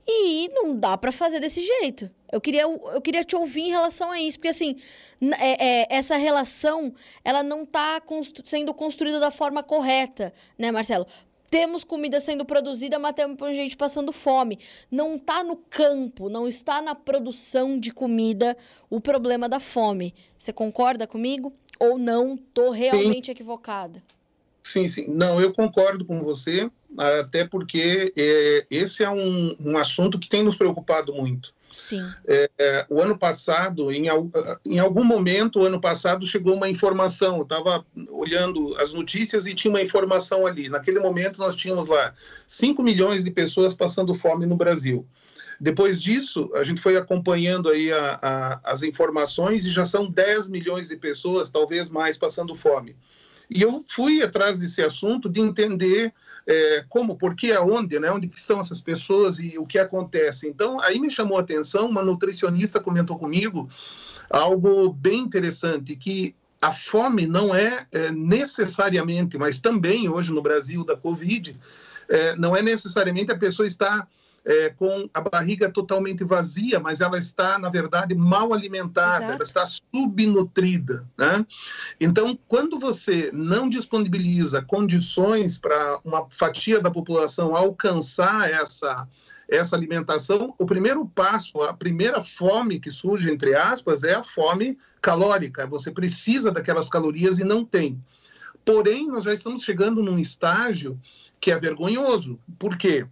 E não dá para fazer desse jeito. Eu queria, eu queria te ouvir em relação a isso, porque assim, é, é, essa relação ela não está constru sendo construída da forma correta, né, Marcelo? Temos comida sendo produzida, mas temos gente passando fome. Não está no campo, não está na produção de comida o problema da fome. Você concorda comigo? Ou não? Estou realmente sim. equivocada? Sim, sim. Não, eu concordo com você, até porque é, esse é um, um assunto que tem nos preocupado muito. Sim. É, é, o ano passado, em, em algum momento, o ano passado, chegou uma informação. Eu estava olhando as notícias e tinha uma informação ali. Naquele momento, nós tínhamos lá 5 milhões de pessoas passando fome no Brasil. Depois disso, a gente foi acompanhando aí a, a, as informações e já são 10 milhões de pessoas, talvez mais, passando fome. E eu fui atrás desse assunto de entender é, como, por que, aonde, né? Onde que são essas pessoas e o que acontece. Então, aí me chamou a atenção, uma nutricionista comentou comigo algo bem interessante, que a fome não é, é necessariamente, mas também hoje no Brasil da Covid, é, não é necessariamente a pessoa estar é, com a barriga totalmente vazia, mas ela está, na verdade, mal alimentada, Exato. ela está subnutrida. Né? Então, quando você não disponibiliza condições para uma fatia da população alcançar essa, essa alimentação, o primeiro passo, a primeira fome que surge, entre aspas, é a fome calórica. Você precisa daquelas calorias e não tem. Porém, nós já estamos chegando num estágio que é vergonhoso. Por quê?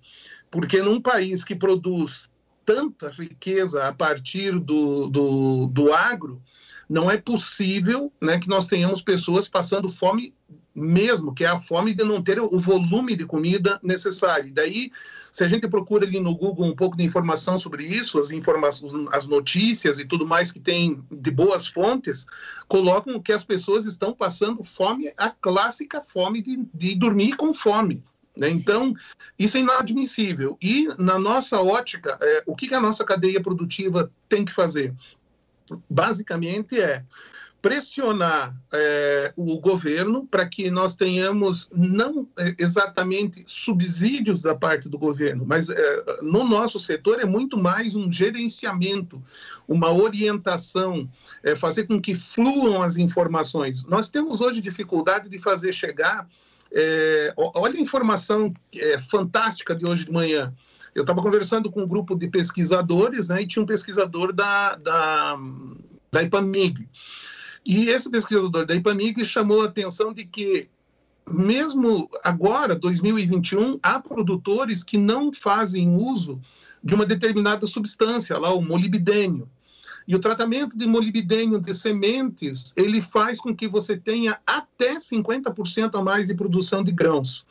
Porque num país que produz tanta riqueza a partir do, do, do agro, não é possível né, que nós tenhamos pessoas passando fome mesmo, que é a fome de não ter o volume de comida necessário. Daí, se a gente procura ali no Google um pouco de informação sobre isso, as informações, as notícias e tudo mais que tem de boas fontes, colocam que as pessoas estão passando fome, a clássica fome de, de dormir com fome. Né? Então, isso é inadmissível. E, na nossa ótica, é, o que, que a nossa cadeia produtiva tem que fazer? Basicamente é pressionar é, o governo para que nós tenhamos não é, exatamente subsídios da parte do governo, mas é, no nosso setor é muito mais um gerenciamento, uma orientação, é, fazer com que fluam as informações. Nós temos hoje dificuldade de fazer chegar é, olha a informação é, fantástica de hoje de manhã. Eu estava conversando com um grupo de pesquisadores, né, e tinha um pesquisador da, da, da IPAMIG. E esse pesquisador da IPAMIG chamou a atenção de que, mesmo agora, 2021, há produtores que não fazem uso de uma determinada substância, lá o molibdênio. E o tratamento de molibdênio de sementes, ele faz com que você tenha até 50% a mais de produção de grãos.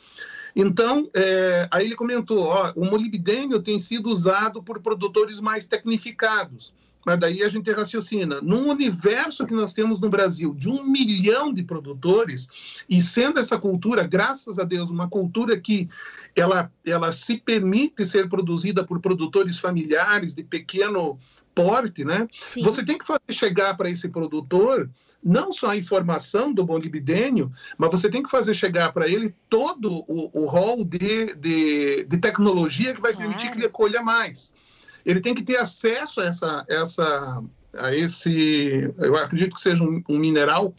Então, é, aí ele comentou, ó, o molibdênio tem sido usado por produtores mais tecnificados. Mas daí a gente raciocina, num universo que nós temos no Brasil de um milhão de produtores, e sendo essa cultura, graças a Deus, uma cultura que ela, ela se permite ser produzida por produtores familiares de pequeno porte, né? Sim. Você tem que fazer chegar para esse produtor não só a informação do molibdênio, mas você tem que fazer chegar para ele todo o, o rol de, de, de, tecnologia que vai permitir que ele colha mais. Ele tem que ter acesso a essa, essa a esse, eu acredito que seja um, um mineral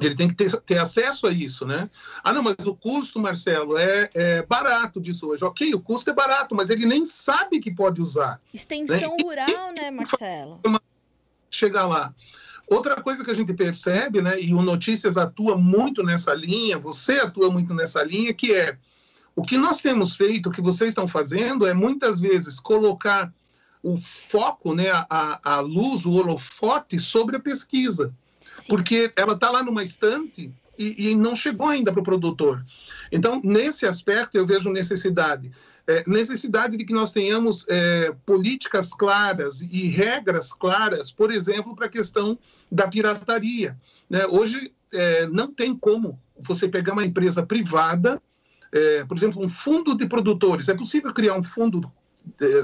ele tem que ter, ter, acesso a isso, né? Ah, não, mas o custo, Marcelo, é, é, barato disso hoje. Ok, o custo é barato, mas ele nem sabe que pode usar. Extensão né? rural, né, Marcelo? Chegar lá. Outra coisa que a gente percebe, né, e o Notícias atua muito nessa linha, você atua muito nessa linha, que é o que nós temos feito, o que vocês estão fazendo, é muitas vezes colocar o foco, né, a, a luz, o holofote sobre a pesquisa. Porque ela está lá numa estante e, e não chegou ainda para o produtor. Então, nesse aspecto, eu vejo necessidade. É, necessidade de que nós tenhamos é, políticas claras e regras claras, por exemplo, para a questão da pirataria. Né? Hoje, é, não tem como você pegar uma empresa privada, é, por exemplo, um fundo de produtores. É possível criar um fundo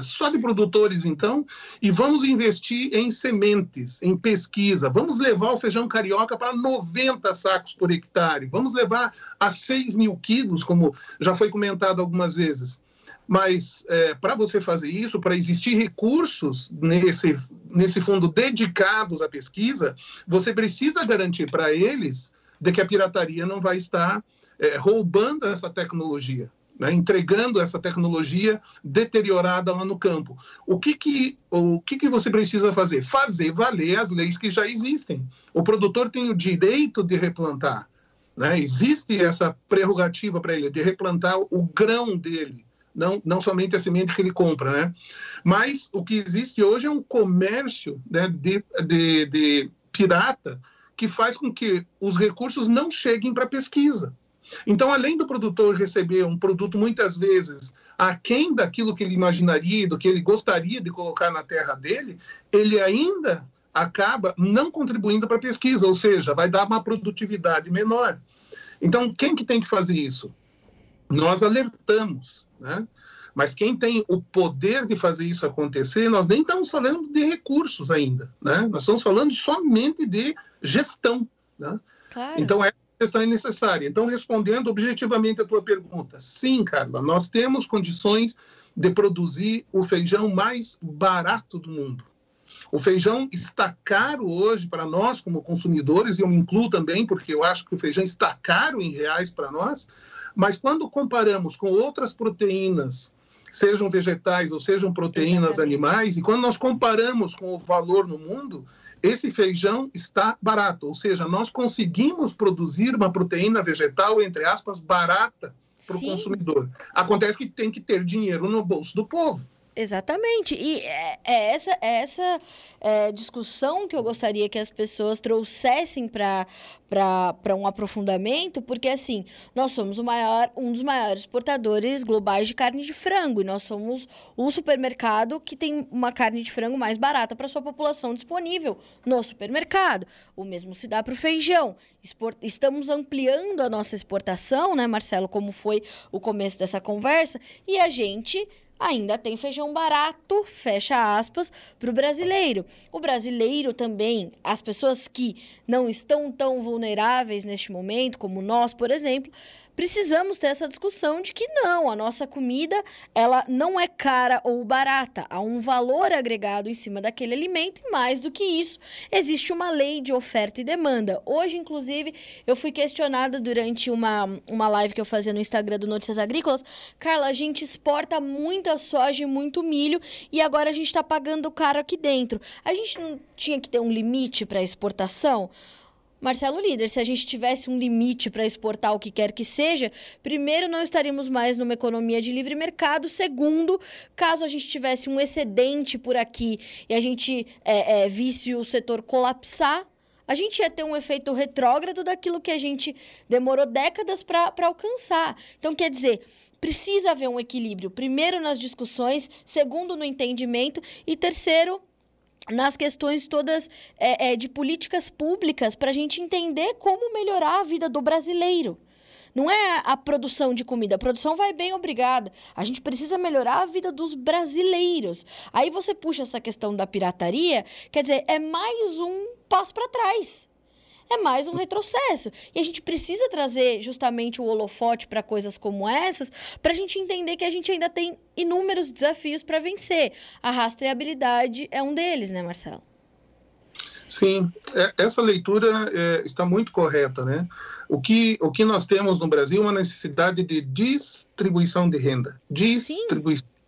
só de produtores, então, e vamos investir em sementes, em pesquisa. Vamos levar o feijão carioca para 90 sacos por hectare. Vamos levar a 6 mil quilos, como já foi comentado algumas vezes. Mas é, para você fazer isso, para existir recursos nesse, nesse fundo dedicados à pesquisa, você precisa garantir para eles de que a pirataria não vai estar é, roubando essa tecnologia né, entregando essa tecnologia deteriorada lá no campo. O que que, o que que você precisa fazer? Fazer valer as leis que já existem. O produtor tem o direito de replantar. Né? Existe essa prerrogativa para ele de replantar o grão dele não, não somente a semente que ele compra, né? Mas o que existe hoje é um comércio né, de, de, de pirata que faz com que os recursos não cheguem para pesquisa. Então, além do produtor receber um produto muitas vezes aquém daquilo que ele imaginaria, do que ele gostaria de colocar na terra dele, ele ainda acaba não contribuindo para a pesquisa, ou seja, vai dar uma produtividade menor. Então, quem que tem que fazer isso? Nós alertamos, né? Mas quem tem o poder de fazer isso acontecer, nós nem estamos falando de recursos ainda, né? Nós estamos falando somente de gestão, né? Claro. Então, é questão é necessária. Então, respondendo objetivamente a tua pergunta, sim, Carla, nós temos condições de produzir o feijão mais barato do mundo. O feijão está caro hoje para nós, como consumidores, e eu me incluo também, porque eu acho que o feijão está caro em reais para nós, mas quando comparamos com outras proteínas, sejam vegetais ou sejam proteínas Exatamente. animais, e quando nós comparamos com o valor no mundo, esse feijão está barato, ou seja, nós conseguimos produzir uma proteína vegetal, entre aspas, barata para o consumidor. Acontece que tem que ter dinheiro no bolso do povo. Exatamente. E é, é essa, é essa é, discussão que eu gostaria que as pessoas trouxessem para um aprofundamento, porque assim, nós somos maior, um dos maiores exportadores globais de carne de frango, e nós somos o supermercado que tem uma carne de frango mais barata para sua população disponível no supermercado. O mesmo se dá para o feijão. Export... Estamos ampliando a nossa exportação, né, Marcelo, como foi o começo dessa conversa, e a gente ainda tem feijão barato, fecha aspas, para o brasileiro. O brasileiro também, as pessoas que não estão tão vulneráveis neste momento, como nós, por exemplo, precisamos ter essa discussão de que não, a nossa comida, ela não é cara ou barata, há um valor agregado em cima daquele alimento e mais do que isso, existe uma lei de oferta e demanda. Hoje, inclusive, eu fui questionada durante uma, uma live que eu fazia no Instagram do Notícias Agrícolas, Carla, a gente exporta muita soja e muito milho e agora a gente está pagando caro aqui dentro. A gente não tinha que ter um limite para exportação? Marcelo Líder, se a gente tivesse um limite para exportar o que quer que seja, primeiro, não estaríamos mais numa economia de livre mercado. Segundo, caso a gente tivesse um excedente por aqui e a gente é, é, visse o setor colapsar, a gente ia ter um efeito retrógrado daquilo que a gente demorou décadas para alcançar. Então, quer dizer, precisa haver um equilíbrio. Primeiro, nas discussões, segundo, no entendimento e terceiro, nas questões todas é, é, de políticas públicas para a gente entender como melhorar a vida do brasileiro. Não é a produção de comida, a produção vai bem, obrigada. A gente precisa melhorar a vida dos brasileiros. Aí você puxa essa questão da pirataria, quer dizer, é mais um passo para trás é mais um retrocesso. E a gente precisa trazer justamente o holofote para coisas como essas, para a gente entender que a gente ainda tem inúmeros desafios para vencer. A rastreabilidade é um deles, né, Marcelo? Sim, é, essa leitura é, está muito correta, né? O que, o que nós temos no Brasil é uma necessidade de distribuição de renda. Distribuição. Sim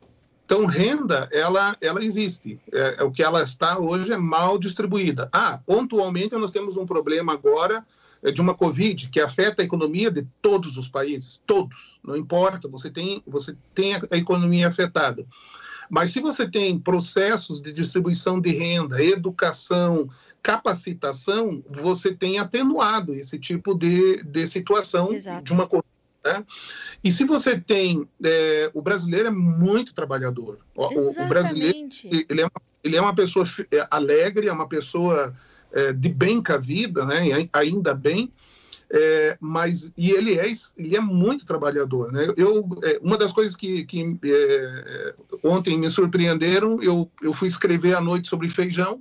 então, renda, ela, ela existe. É, é, o que ela está hoje é mal distribuída. Ah, pontualmente nós temos um problema agora é, de uma Covid que afeta a economia de todos os países, todos, não importa, você tem, você tem a economia afetada. Mas se você tem processos de distribuição de renda, educação, capacitação, você tem atenuado esse tipo de, de situação Exato. de uma Covid né? E se você tem. É, o brasileiro é muito trabalhador. O, o, brasileiro ele é, uma, ele é uma pessoa é, alegre, é uma pessoa é, de bem com a vida, né? ainda bem. É, mas e ele é ele é muito trabalhador né eu é, uma das coisas que, que é, ontem me surpreenderam eu, eu fui escrever à noite sobre feijão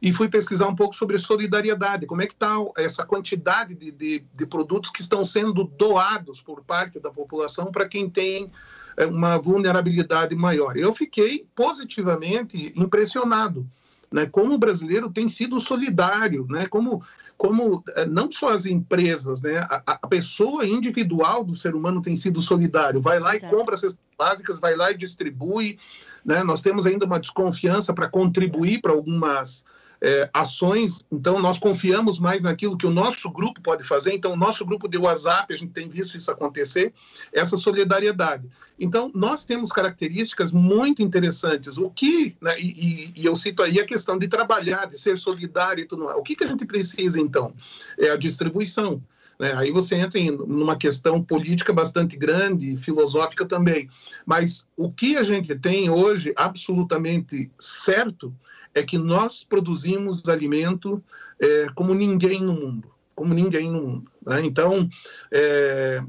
e fui pesquisar um pouco sobre solidariedade, como é que está essa quantidade de, de, de, produtos que estão sendo doados por parte da população para quem tem é, uma vulnerabilidade maior. Eu fiquei positivamente impressionado, né, como o brasileiro tem sido solidário, né, como como é, não só as empresas, né, a, a, pessoa individual do ser humano tem sido solidário, vai lá Exato. e compra cestas básicas, vai lá e distribui, né, nós temos ainda uma desconfiança para contribuir para algumas é, ações, então nós confiamos mais naquilo que o nosso grupo pode fazer. Então, o nosso grupo de WhatsApp, a gente tem visto isso acontecer, essa solidariedade. Então, nós temos características muito interessantes. O que, né, e, e, eu cito aí a questão de trabalhar, de ser solidário e tudo mais. O que, que a gente precisa, então? É a distribuição. Né? Aí você entra em numa questão política bastante grande, filosófica também. Mas o que a gente tem hoje, absolutamente certo, é que nós produzimos alimento é, como ninguém no mundo, como ninguém no mundo. Né? Então, é,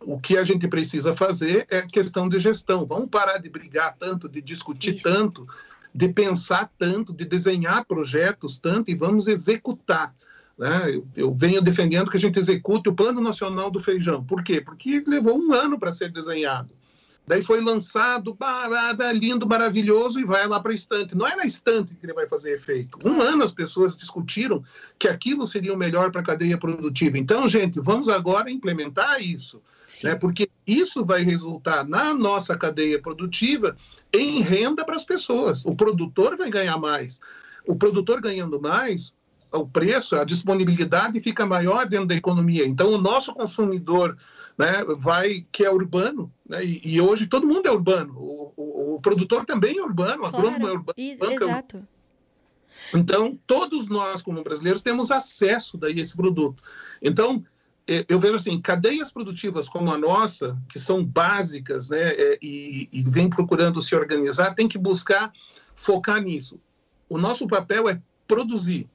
o que a gente precisa fazer é questão de gestão. Vamos parar de brigar tanto, de discutir Isso. tanto, de pensar tanto, de desenhar projetos tanto e vamos executar. Né? Eu, eu, venho defendendo que a gente execute o Plano Nacional do Feijão. Por quê? Porque levou um ano para ser desenhado. Daí foi lançado, barada, lindo, maravilhoso, e vai lá para a estante. Não é na estante que ele vai fazer efeito. Um ano as pessoas discutiram que aquilo seria o melhor para a cadeia produtiva. Então, gente, vamos agora implementar isso. Né? Porque isso vai resultar na nossa cadeia produtiva em renda para as pessoas. O produtor vai ganhar mais. O produtor ganhando mais, o preço, a disponibilidade fica maior dentro da economia. Então, o nosso consumidor né, vai, que é urbano, né, e, e, hoje todo mundo é urbano, o, o, o produtor também é urbano, o claro, agrônomo é urbano. Isso, é exato. Então, todos nós, como brasileiros, temos acesso daí a esse produto. Então, eu vejo assim, cadeias produtivas como a nossa, que são básicas, né, é, e, e vem procurando se organizar, tem que buscar focar nisso. O nosso papel é produzir,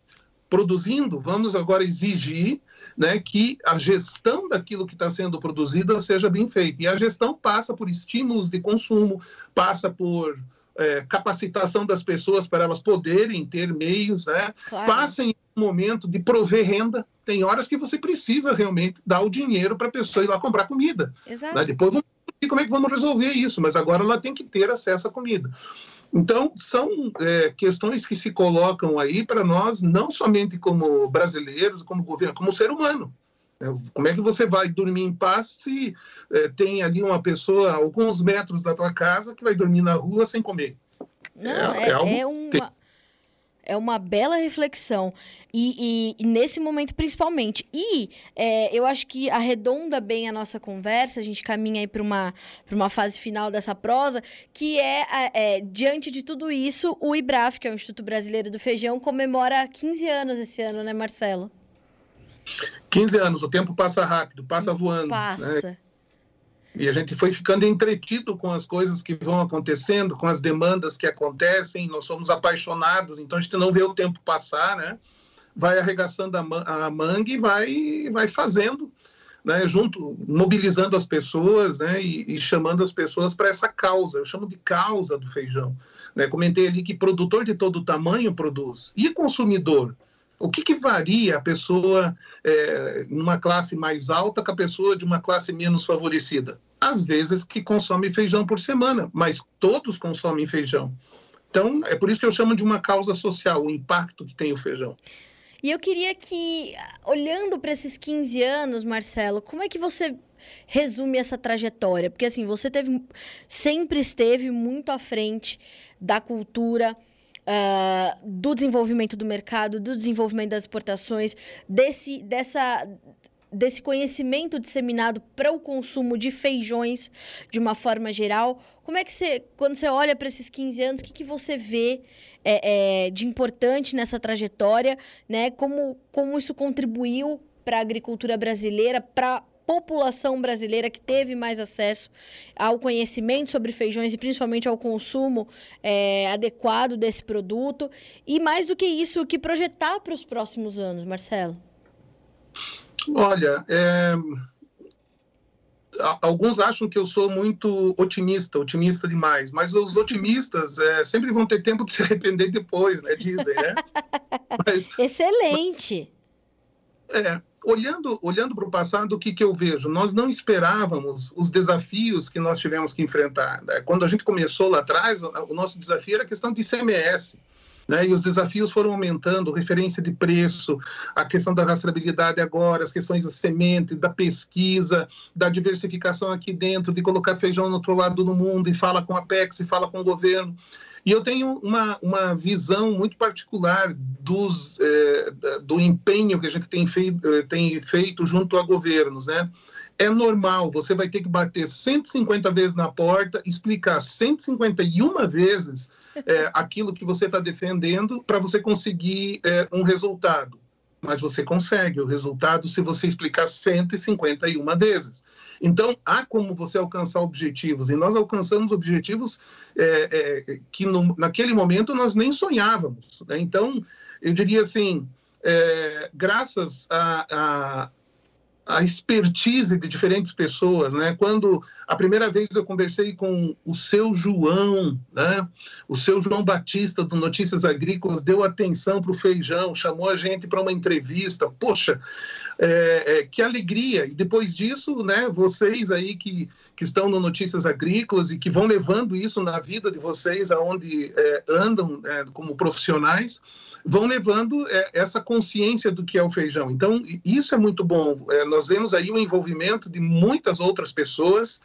produzindo, vamos agora exigir né, que a gestão daquilo que está sendo produzido seja bem feita. E a gestão passa por estímulos de consumo, passa por é, capacitação das pessoas para elas poderem ter meios, né? Claro. Passa em um momento de prover renda. Tem horas que você precisa realmente dar o dinheiro para a pessoa ir lá comprar comida. Né? Depois vamos ver como é que vamos resolver isso, mas agora ela tem que ter acesso à comida. Então, são é, questões que se colocam aí para nós, não somente como brasileiros, como governo, como ser humano. É, como é que você vai dormir em paz se é, tem ali uma pessoa a alguns metros da tua casa que vai dormir na rua sem comer? Não, é, é, é, é uma, é uma bela reflexão. E, e, e, nesse momento, principalmente. E é, eu acho que arredonda bem a nossa conversa, a gente caminha aí para uma, uma fase final dessa prosa, que é, é, diante de tudo isso, o IBRAF, que é o Instituto Brasileiro do Feijão, comemora 15 anos esse ano, né, Marcelo? 15 anos, o tempo passa rápido, passa voando. Né? Passa. Né? E a gente foi ficando entretido com as coisas que vão acontecendo, com as demandas que acontecem, nós somos apaixonados, então a gente não vê o tempo passar, né? Vai arregaçando a, manga e vai, vai fazendo, né, junto, mobilizando as pessoas né, e, e chamando as pessoas para essa causa. Eu chamo de causa do feijão. Né? Comentei ali que produtor de todo tamanho produz. E consumidor? O que, que varia a pessoa é, numa classe mais alta com a pessoa de uma classe menos favorecida? Às vezes que consome feijão por semana, mas todos consomem feijão. Então, é por isso que eu chamo de uma causa social, o impacto que tem o feijão. E eu queria que, olhando para esses 15 anos, Marcelo, como é que você resume essa trajetória? Porque assim, você teve sempre esteve muito à frente da cultura, uh, do desenvolvimento do mercado, do desenvolvimento das exportações, desse, dessa, desse conhecimento disseminado para o consumo de feijões de uma forma geral. Como é que você, quando você olha para esses 15 anos, o que, que você vê é, é, de importante nessa trajetória, né? Como, como isso contribuiu para a agricultura brasileira, para a população brasileira que teve mais acesso ao conhecimento sobre feijões e principalmente ao consumo é, adequado desse produto. E mais do que isso, o que projetar para os próximos anos, Marcelo? Olha, é, alguns acham que eu sou muito otimista, otimista demais, mas os otimistas é, sempre vão ter tempo de se arrepender depois, né? Dizem, né? *laughs* Mas, Excelente. É, olhando olhando para o passado, o que, que eu vejo? Nós não esperávamos os desafios que nós tivemos que enfrentar. Né? Quando a gente começou lá atrás, o nosso desafio era a questão de ICMS. Né? E os desafios foram aumentando, referência de preço, a questão da rastreabilidade agora, as questões da semente, da pesquisa, da diversificação aqui dentro, de colocar feijão no outro lado do mundo e fala com a PEX e fala com o governo. E eu tenho uma, uma visão muito particular dos, é, do empenho que a gente tem feito, eh, tem feito junto a governos, né? É normal, você vai ter que bater 150 vezes na porta, explicar 151 vezes é, aquilo que você está defendendo para você conseguir é, um resultado. Mas você consegue o resultado se você explicar 151 vezes. Então, há como você alcançar objetivos, e nós alcançamos objetivos é, é, que no, naquele momento nós nem sonhávamos. Né? Então, eu diria assim, é, graças a, a a expertise de diferentes pessoas, né? Quando a primeira vez eu conversei com o seu João, né? O seu João Batista do Notícias Agrícolas deu atenção para o feijão, chamou a gente para uma entrevista. Poxa, é, é, que alegria! E depois disso, né? Vocês aí que, que estão no Notícias Agrícolas e que vão levando isso na vida de vocês, aonde é, andam é, como profissionais vão levando é, essa consciência do que é o feijão. Então, isso é muito bom. É, nós vemos aí o envolvimento de muitas outras pessoas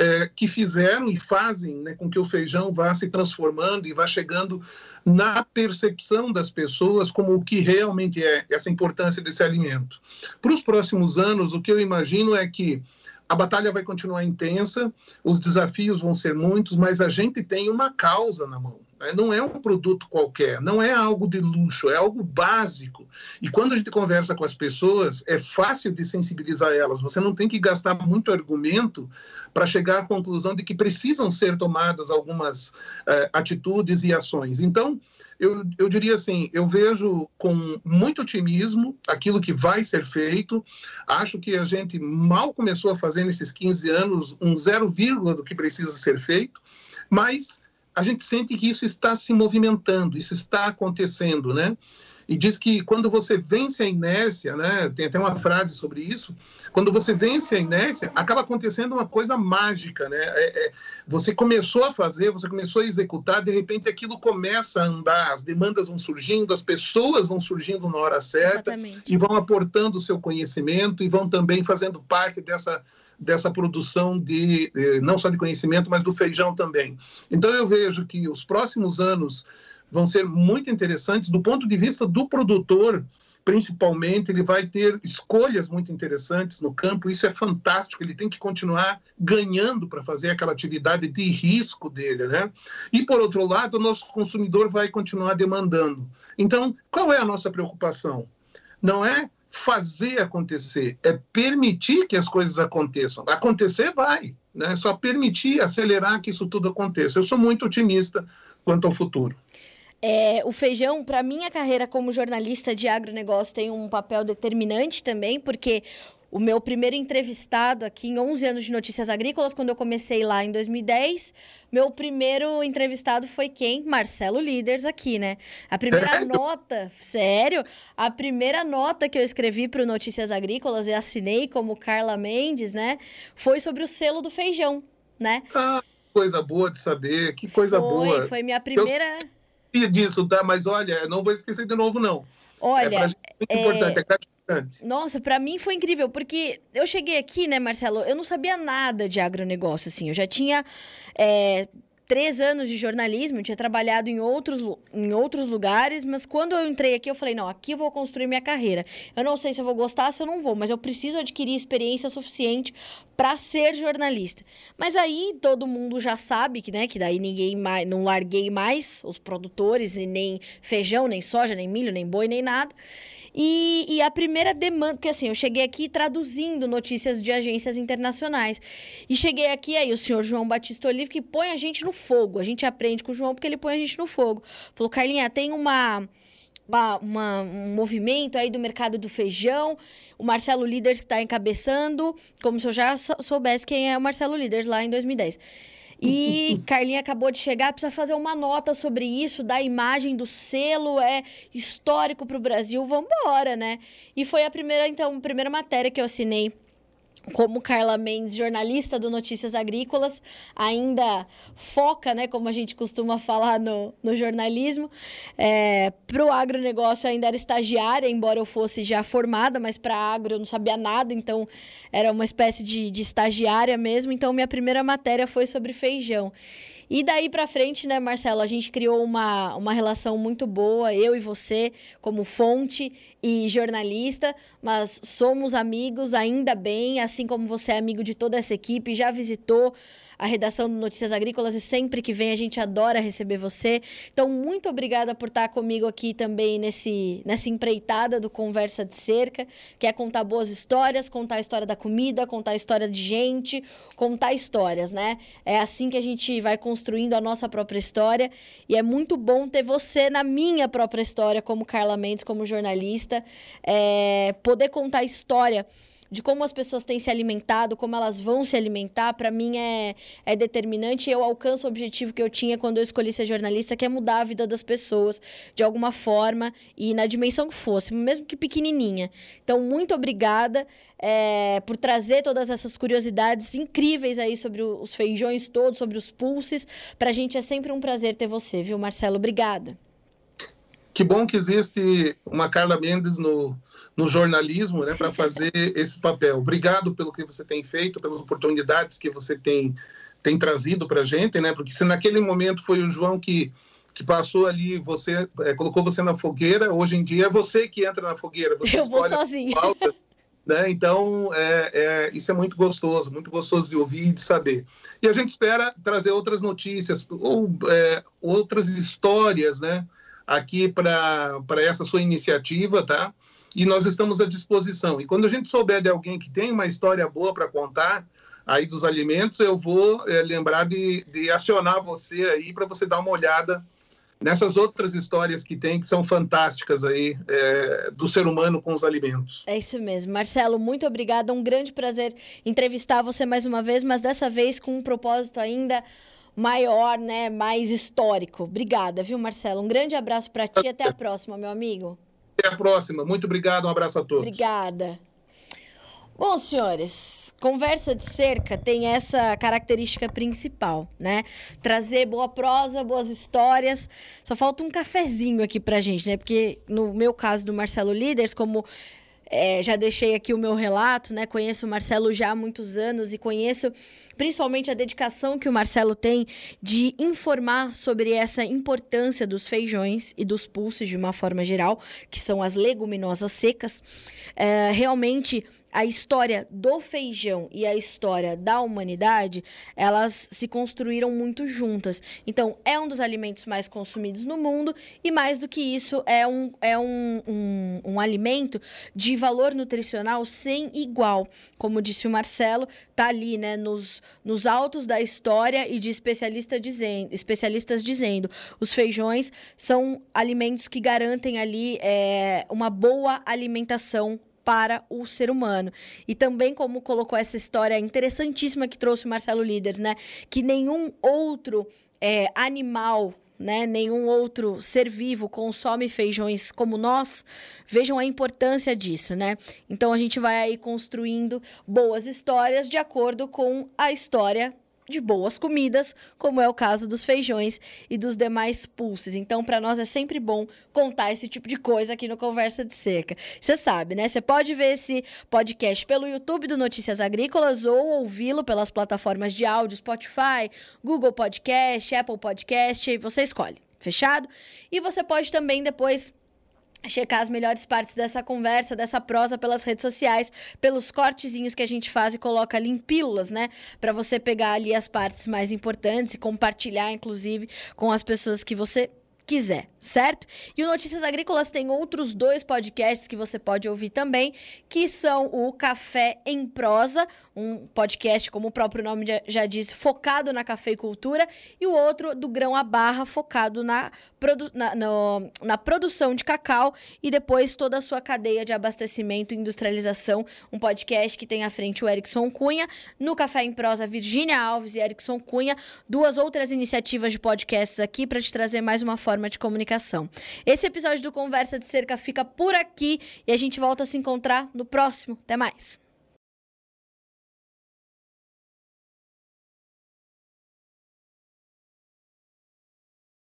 é, que fizeram e fazem né, com que o feijão vá se transformando e vá chegando na percepção das pessoas como o que realmente é essa importância desse alimento. Para os próximos anos, o que eu imagino é que a batalha vai continuar intensa, os desafios vão ser muitos, mas a gente tem uma causa na mão. Né? Não é um produto qualquer, não é algo de luxo, é algo básico. E quando a gente conversa com as pessoas, é fácil de sensibilizar elas. Você não tem que gastar muito argumento para chegar à conclusão de que precisam ser tomadas algumas uh, atitudes e ações. Então, eu, eu, diria assim, eu vejo com muito otimismo aquilo que vai ser feito. Acho que a gente mal começou a fazer nesses 15 anos um zero vírgula do que precisa ser feito, mas a gente sente que isso está se movimentando, isso está acontecendo, né? E diz que quando você vence a inércia, né? Tem até uma frase sobre isso. Quando você vence a inércia, acaba acontecendo uma coisa mágica, né? É, é, você começou a fazer, você começou a executar, de repente aquilo começa a andar, as demandas vão surgindo, as pessoas vão surgindo na hora certa Exatamente. e vão aportando o seu conhecimento e vão também fazendo parte dessa dessa produção de, não só de conhecimento, mas do feijão também. Então eu vejo que os próximos anos vão ser muito interessantes do ponto de vista do produtor, principalmente, ele vai ter escolhas muito interessantes no campo, isso é fantástico, ele tem que continuar ganhando para fazer aquela atividade de risco dele, né? E por outro lado, o nosso consumidor vai continuar demandando. Então, qual é a nossa preocupação? Não é fazer acontecer, é permitir que as coisas aconteçam. Acontecer vai, né? Só permitir, acelerar que isso tudo aconteça. Eu sou muito otimista quanto ao futuro. É, o feijão, para minha carreira como jornalista de agronegócio, tem um papel determinante também, porque o meu primeiro entrevistado aqui em 11 anos de notícias agrícolas, quando eu comecei lá em 2010, meu primeiro entrevistado foi quem? Marcelo Líderes aqui, né? A primeira *laughs* sério? nota, sério, a primeira nota que eu escrevi para o Notícias Agrícolas e assinei como Carla Mendes, né? Foi sobre o selo do feijão, né? Ah, coisa boa de saber, que coisa foi, boa. Foi minha primeira... Eu disso, tá? Mas olha, não vou esquecer de novo, não. Olha, é, muito é... importante, é gratificante nossa, para mim foi incrível, porque eu cheguei aqui, né, Marcelo? Eu não sabia nada de agronegócio, assim. Eu já tinha é, três anos de jornalismo, eu tinha trabalhado em outros, em outros lugares, mas quando eu entrei aqui, eu falei: não, aqui eu vou construir minha carreira. Eu não sei se eu vou gostar, se eu não vou, mas eu preciso adquirir experiência suficiente para ser jornalista. Mas aí todo mundo já sabe que, né, que daí ninguém mais, não larguei mais os produtores, e nem feijão, nem soja, nem milho, nem boi, nem nada. E, e, a primeira demanda, porque assim, eu cheguei aqui traduzindo notícias de agências internacionais. E cheguei aqui, aí o senhor João Batista Olive, que põe a gente no fogo. A gente aprende com o João porque ele põe a gente no fogo. Falou, Carlinha, tem uma. Uma, uma, um movimento aí do mercado do feijão. O Marcelo Líderes que está encabeçando, como se eu já soubesse quem é o Marcelo Líderes lá em 2010. E *laughs* Carlinha acabou de chegar, precisa fazer uma nota sobre isso, da imagem do selo, é histórico para o Brasil, vamos embora, né? E foi a primeira, então, a primeira matéria que eu assinei como Carla Mendes, jornalista do Notícias Agrícolas, ainda foca, né, como a gente costuma falar no, no jornalismo. É, para o agronegócio ainda era estagiária, embora eu fosse já formada, mas para agro eu não sabia nada, então era uma espécie de, de estagiária mesmo. Então minha primeira matéria foi sobre feijão. E daí para frente, né, Marcelo, a gente criou uma, uma relação muito boa, eu e você, como fonte e jornalista, mas somos amigos ainda bem, assim como você é amigo de toda essa equipe, já visitou a redação do Notícias Agrícolas e sempre que vem a gente adora receber você. Então, muito obrigada por estar comigo aqui também nesse, nessa empreitada do Conversa de Cerca, que é contar boas histórias, contar a história da comida, contar a história de gente, contar histórias, né? É assim que a gente vai construindo a nossa própria história e é muito bom ter você na minha própria história como Carla Mendes, como jornalista, é, poder contar história de como as pessoas têm se alimentado, como elas vão se alimentar, para mim é, é determinante. Eu alcanço o objetivo que eu tinha quando eu escolhi ser jornalista, que é mudar a vida das pessoas de alguma forma e na dimensão que fosse, mesmo que pequenininha. Então, muito obrigada é, por trazer todas essas curiosidades incríveis aí sobre os feijões todos, sobre os pulses. Para a gente é sempre um prazer ter você, viu, Marcelo? Obrigada. Que bom que existe uma Carla Mendes no, no jornalismo né, para fazer esse papel. Obrigado pelo que você tem feito, pelas oportunidades que você tem, tem trazido para a gente, né? Porque se naquele momento foi o João que, que passou ali, você é, colocou você na fogueira, hoje em dia é você que entra na fogueira. Eu vou sozinho. né? Então, é, é, isso é muito gostoso, muito gostoso de ouvir e de saber. E a gente espera trazer outras notícias ou é, outras histórias, né? Aqui para essa sua iniciativa, tá? e nós estamos à disposição. E quando a gente souber de alguém que tem uma história boa para contar aí dos alimentos, eu vou é, lembrar de, de acionar você aí para você dar uma olhada nessas outras histórias que tem que são fantásticas aí é, do ser humano com os alimentos. É isso mesmo. Marcelo, muito obrigada. Um grande prazer entrevistar você mais uma vez, mas dessa vez com um propósito ainda maior, né, mais histórico. Obrigada, viu, Marcelo? Um grande abraço para ti até a próxima, meu amigo. Até a próxima. Muito obrigado. Um abraço a todos. Obrigada. Bom, senhores, conversa de cerca tem essa característica principal, né? Trazer boa prosa, boas histórias. Só falta um cafezinho aqui pra gente, né? Porque no meu caso do Marcelo Líderes, como é, já deixei aqui o meu relato, né? Conheço o Marcelo já há muitos anos e conheço principalmente a dedicação que o Marcelo tem de informar sobre essa importância dos feijões e dos pulses de uma forma geral, que são as leguminosas secas. É, realmente a história do feijão e a história da humanidade, elas se construíram muito juntas. Então, é um dos alimentos mais consumidos no mundo e, mais do que isso, é um, é um, um, um alimento de valor nutricional sem igual. Como disse o Marcelo, tá ali, né, nos, nos altos da história e de especialista dizendo, especialistas dizendo os feijões são alimentos que garantem ali é, uma boa alimentação para o ser humano. E também como colocou essa história interessantíssima que trouxe o Marcelo Líderes, né? Que nenhum outro é, animal né, nenhum outro ser vivo consome feijões como nós, vejam a importância disso, né? Então a gente vai aí construindo boas histórias de acordo com a história de boas comidas, como é o caso dos feijões e dos demais pulses. Então, para nós é sempre bom contar esse tipo de coisa aqui no Conversa de Cerca. Você sabe, né? Você pode ver esse podcast pelo YouTube do Notícias Agrícolas ou ouvi-lo pelas plataformas de áudio Spotify, Google Podcast, Apple Podcast, você escolhe. Fechado? E você pode também depois checar as melhores partes dessa conversa, dessa prosa pelas redes sociais, pelos cortezinhos que a gente faz e coloca ali em pílulas, né? Para você pegar ali as partes mais importantes e compartilhar, inclusive, com as pessoas que você quiser, certo? E o Notícias Agrícolas tem outros dois podcasts que você pode ouvir também, que são o Café em Prosa, um podcast, como o próprio nome já diz, focado na cafeicultura, e o outro do Grão à Barra, focado na, produ na, no, na produção de cacau e depois toda a sua cadeia de abastecimento e industrialização. Um podcast que tem à frente o Erickson Cunha, no Café em Prosa, Virgínia Alves e Erickson Cunha, duas outras iniciativas de podcasts aqui para te trazer mais uma forma de comunicação. Esse episódio do Conversa de Cerca fica por aqui e a gente volta a se encontrar no próximo. Até mais!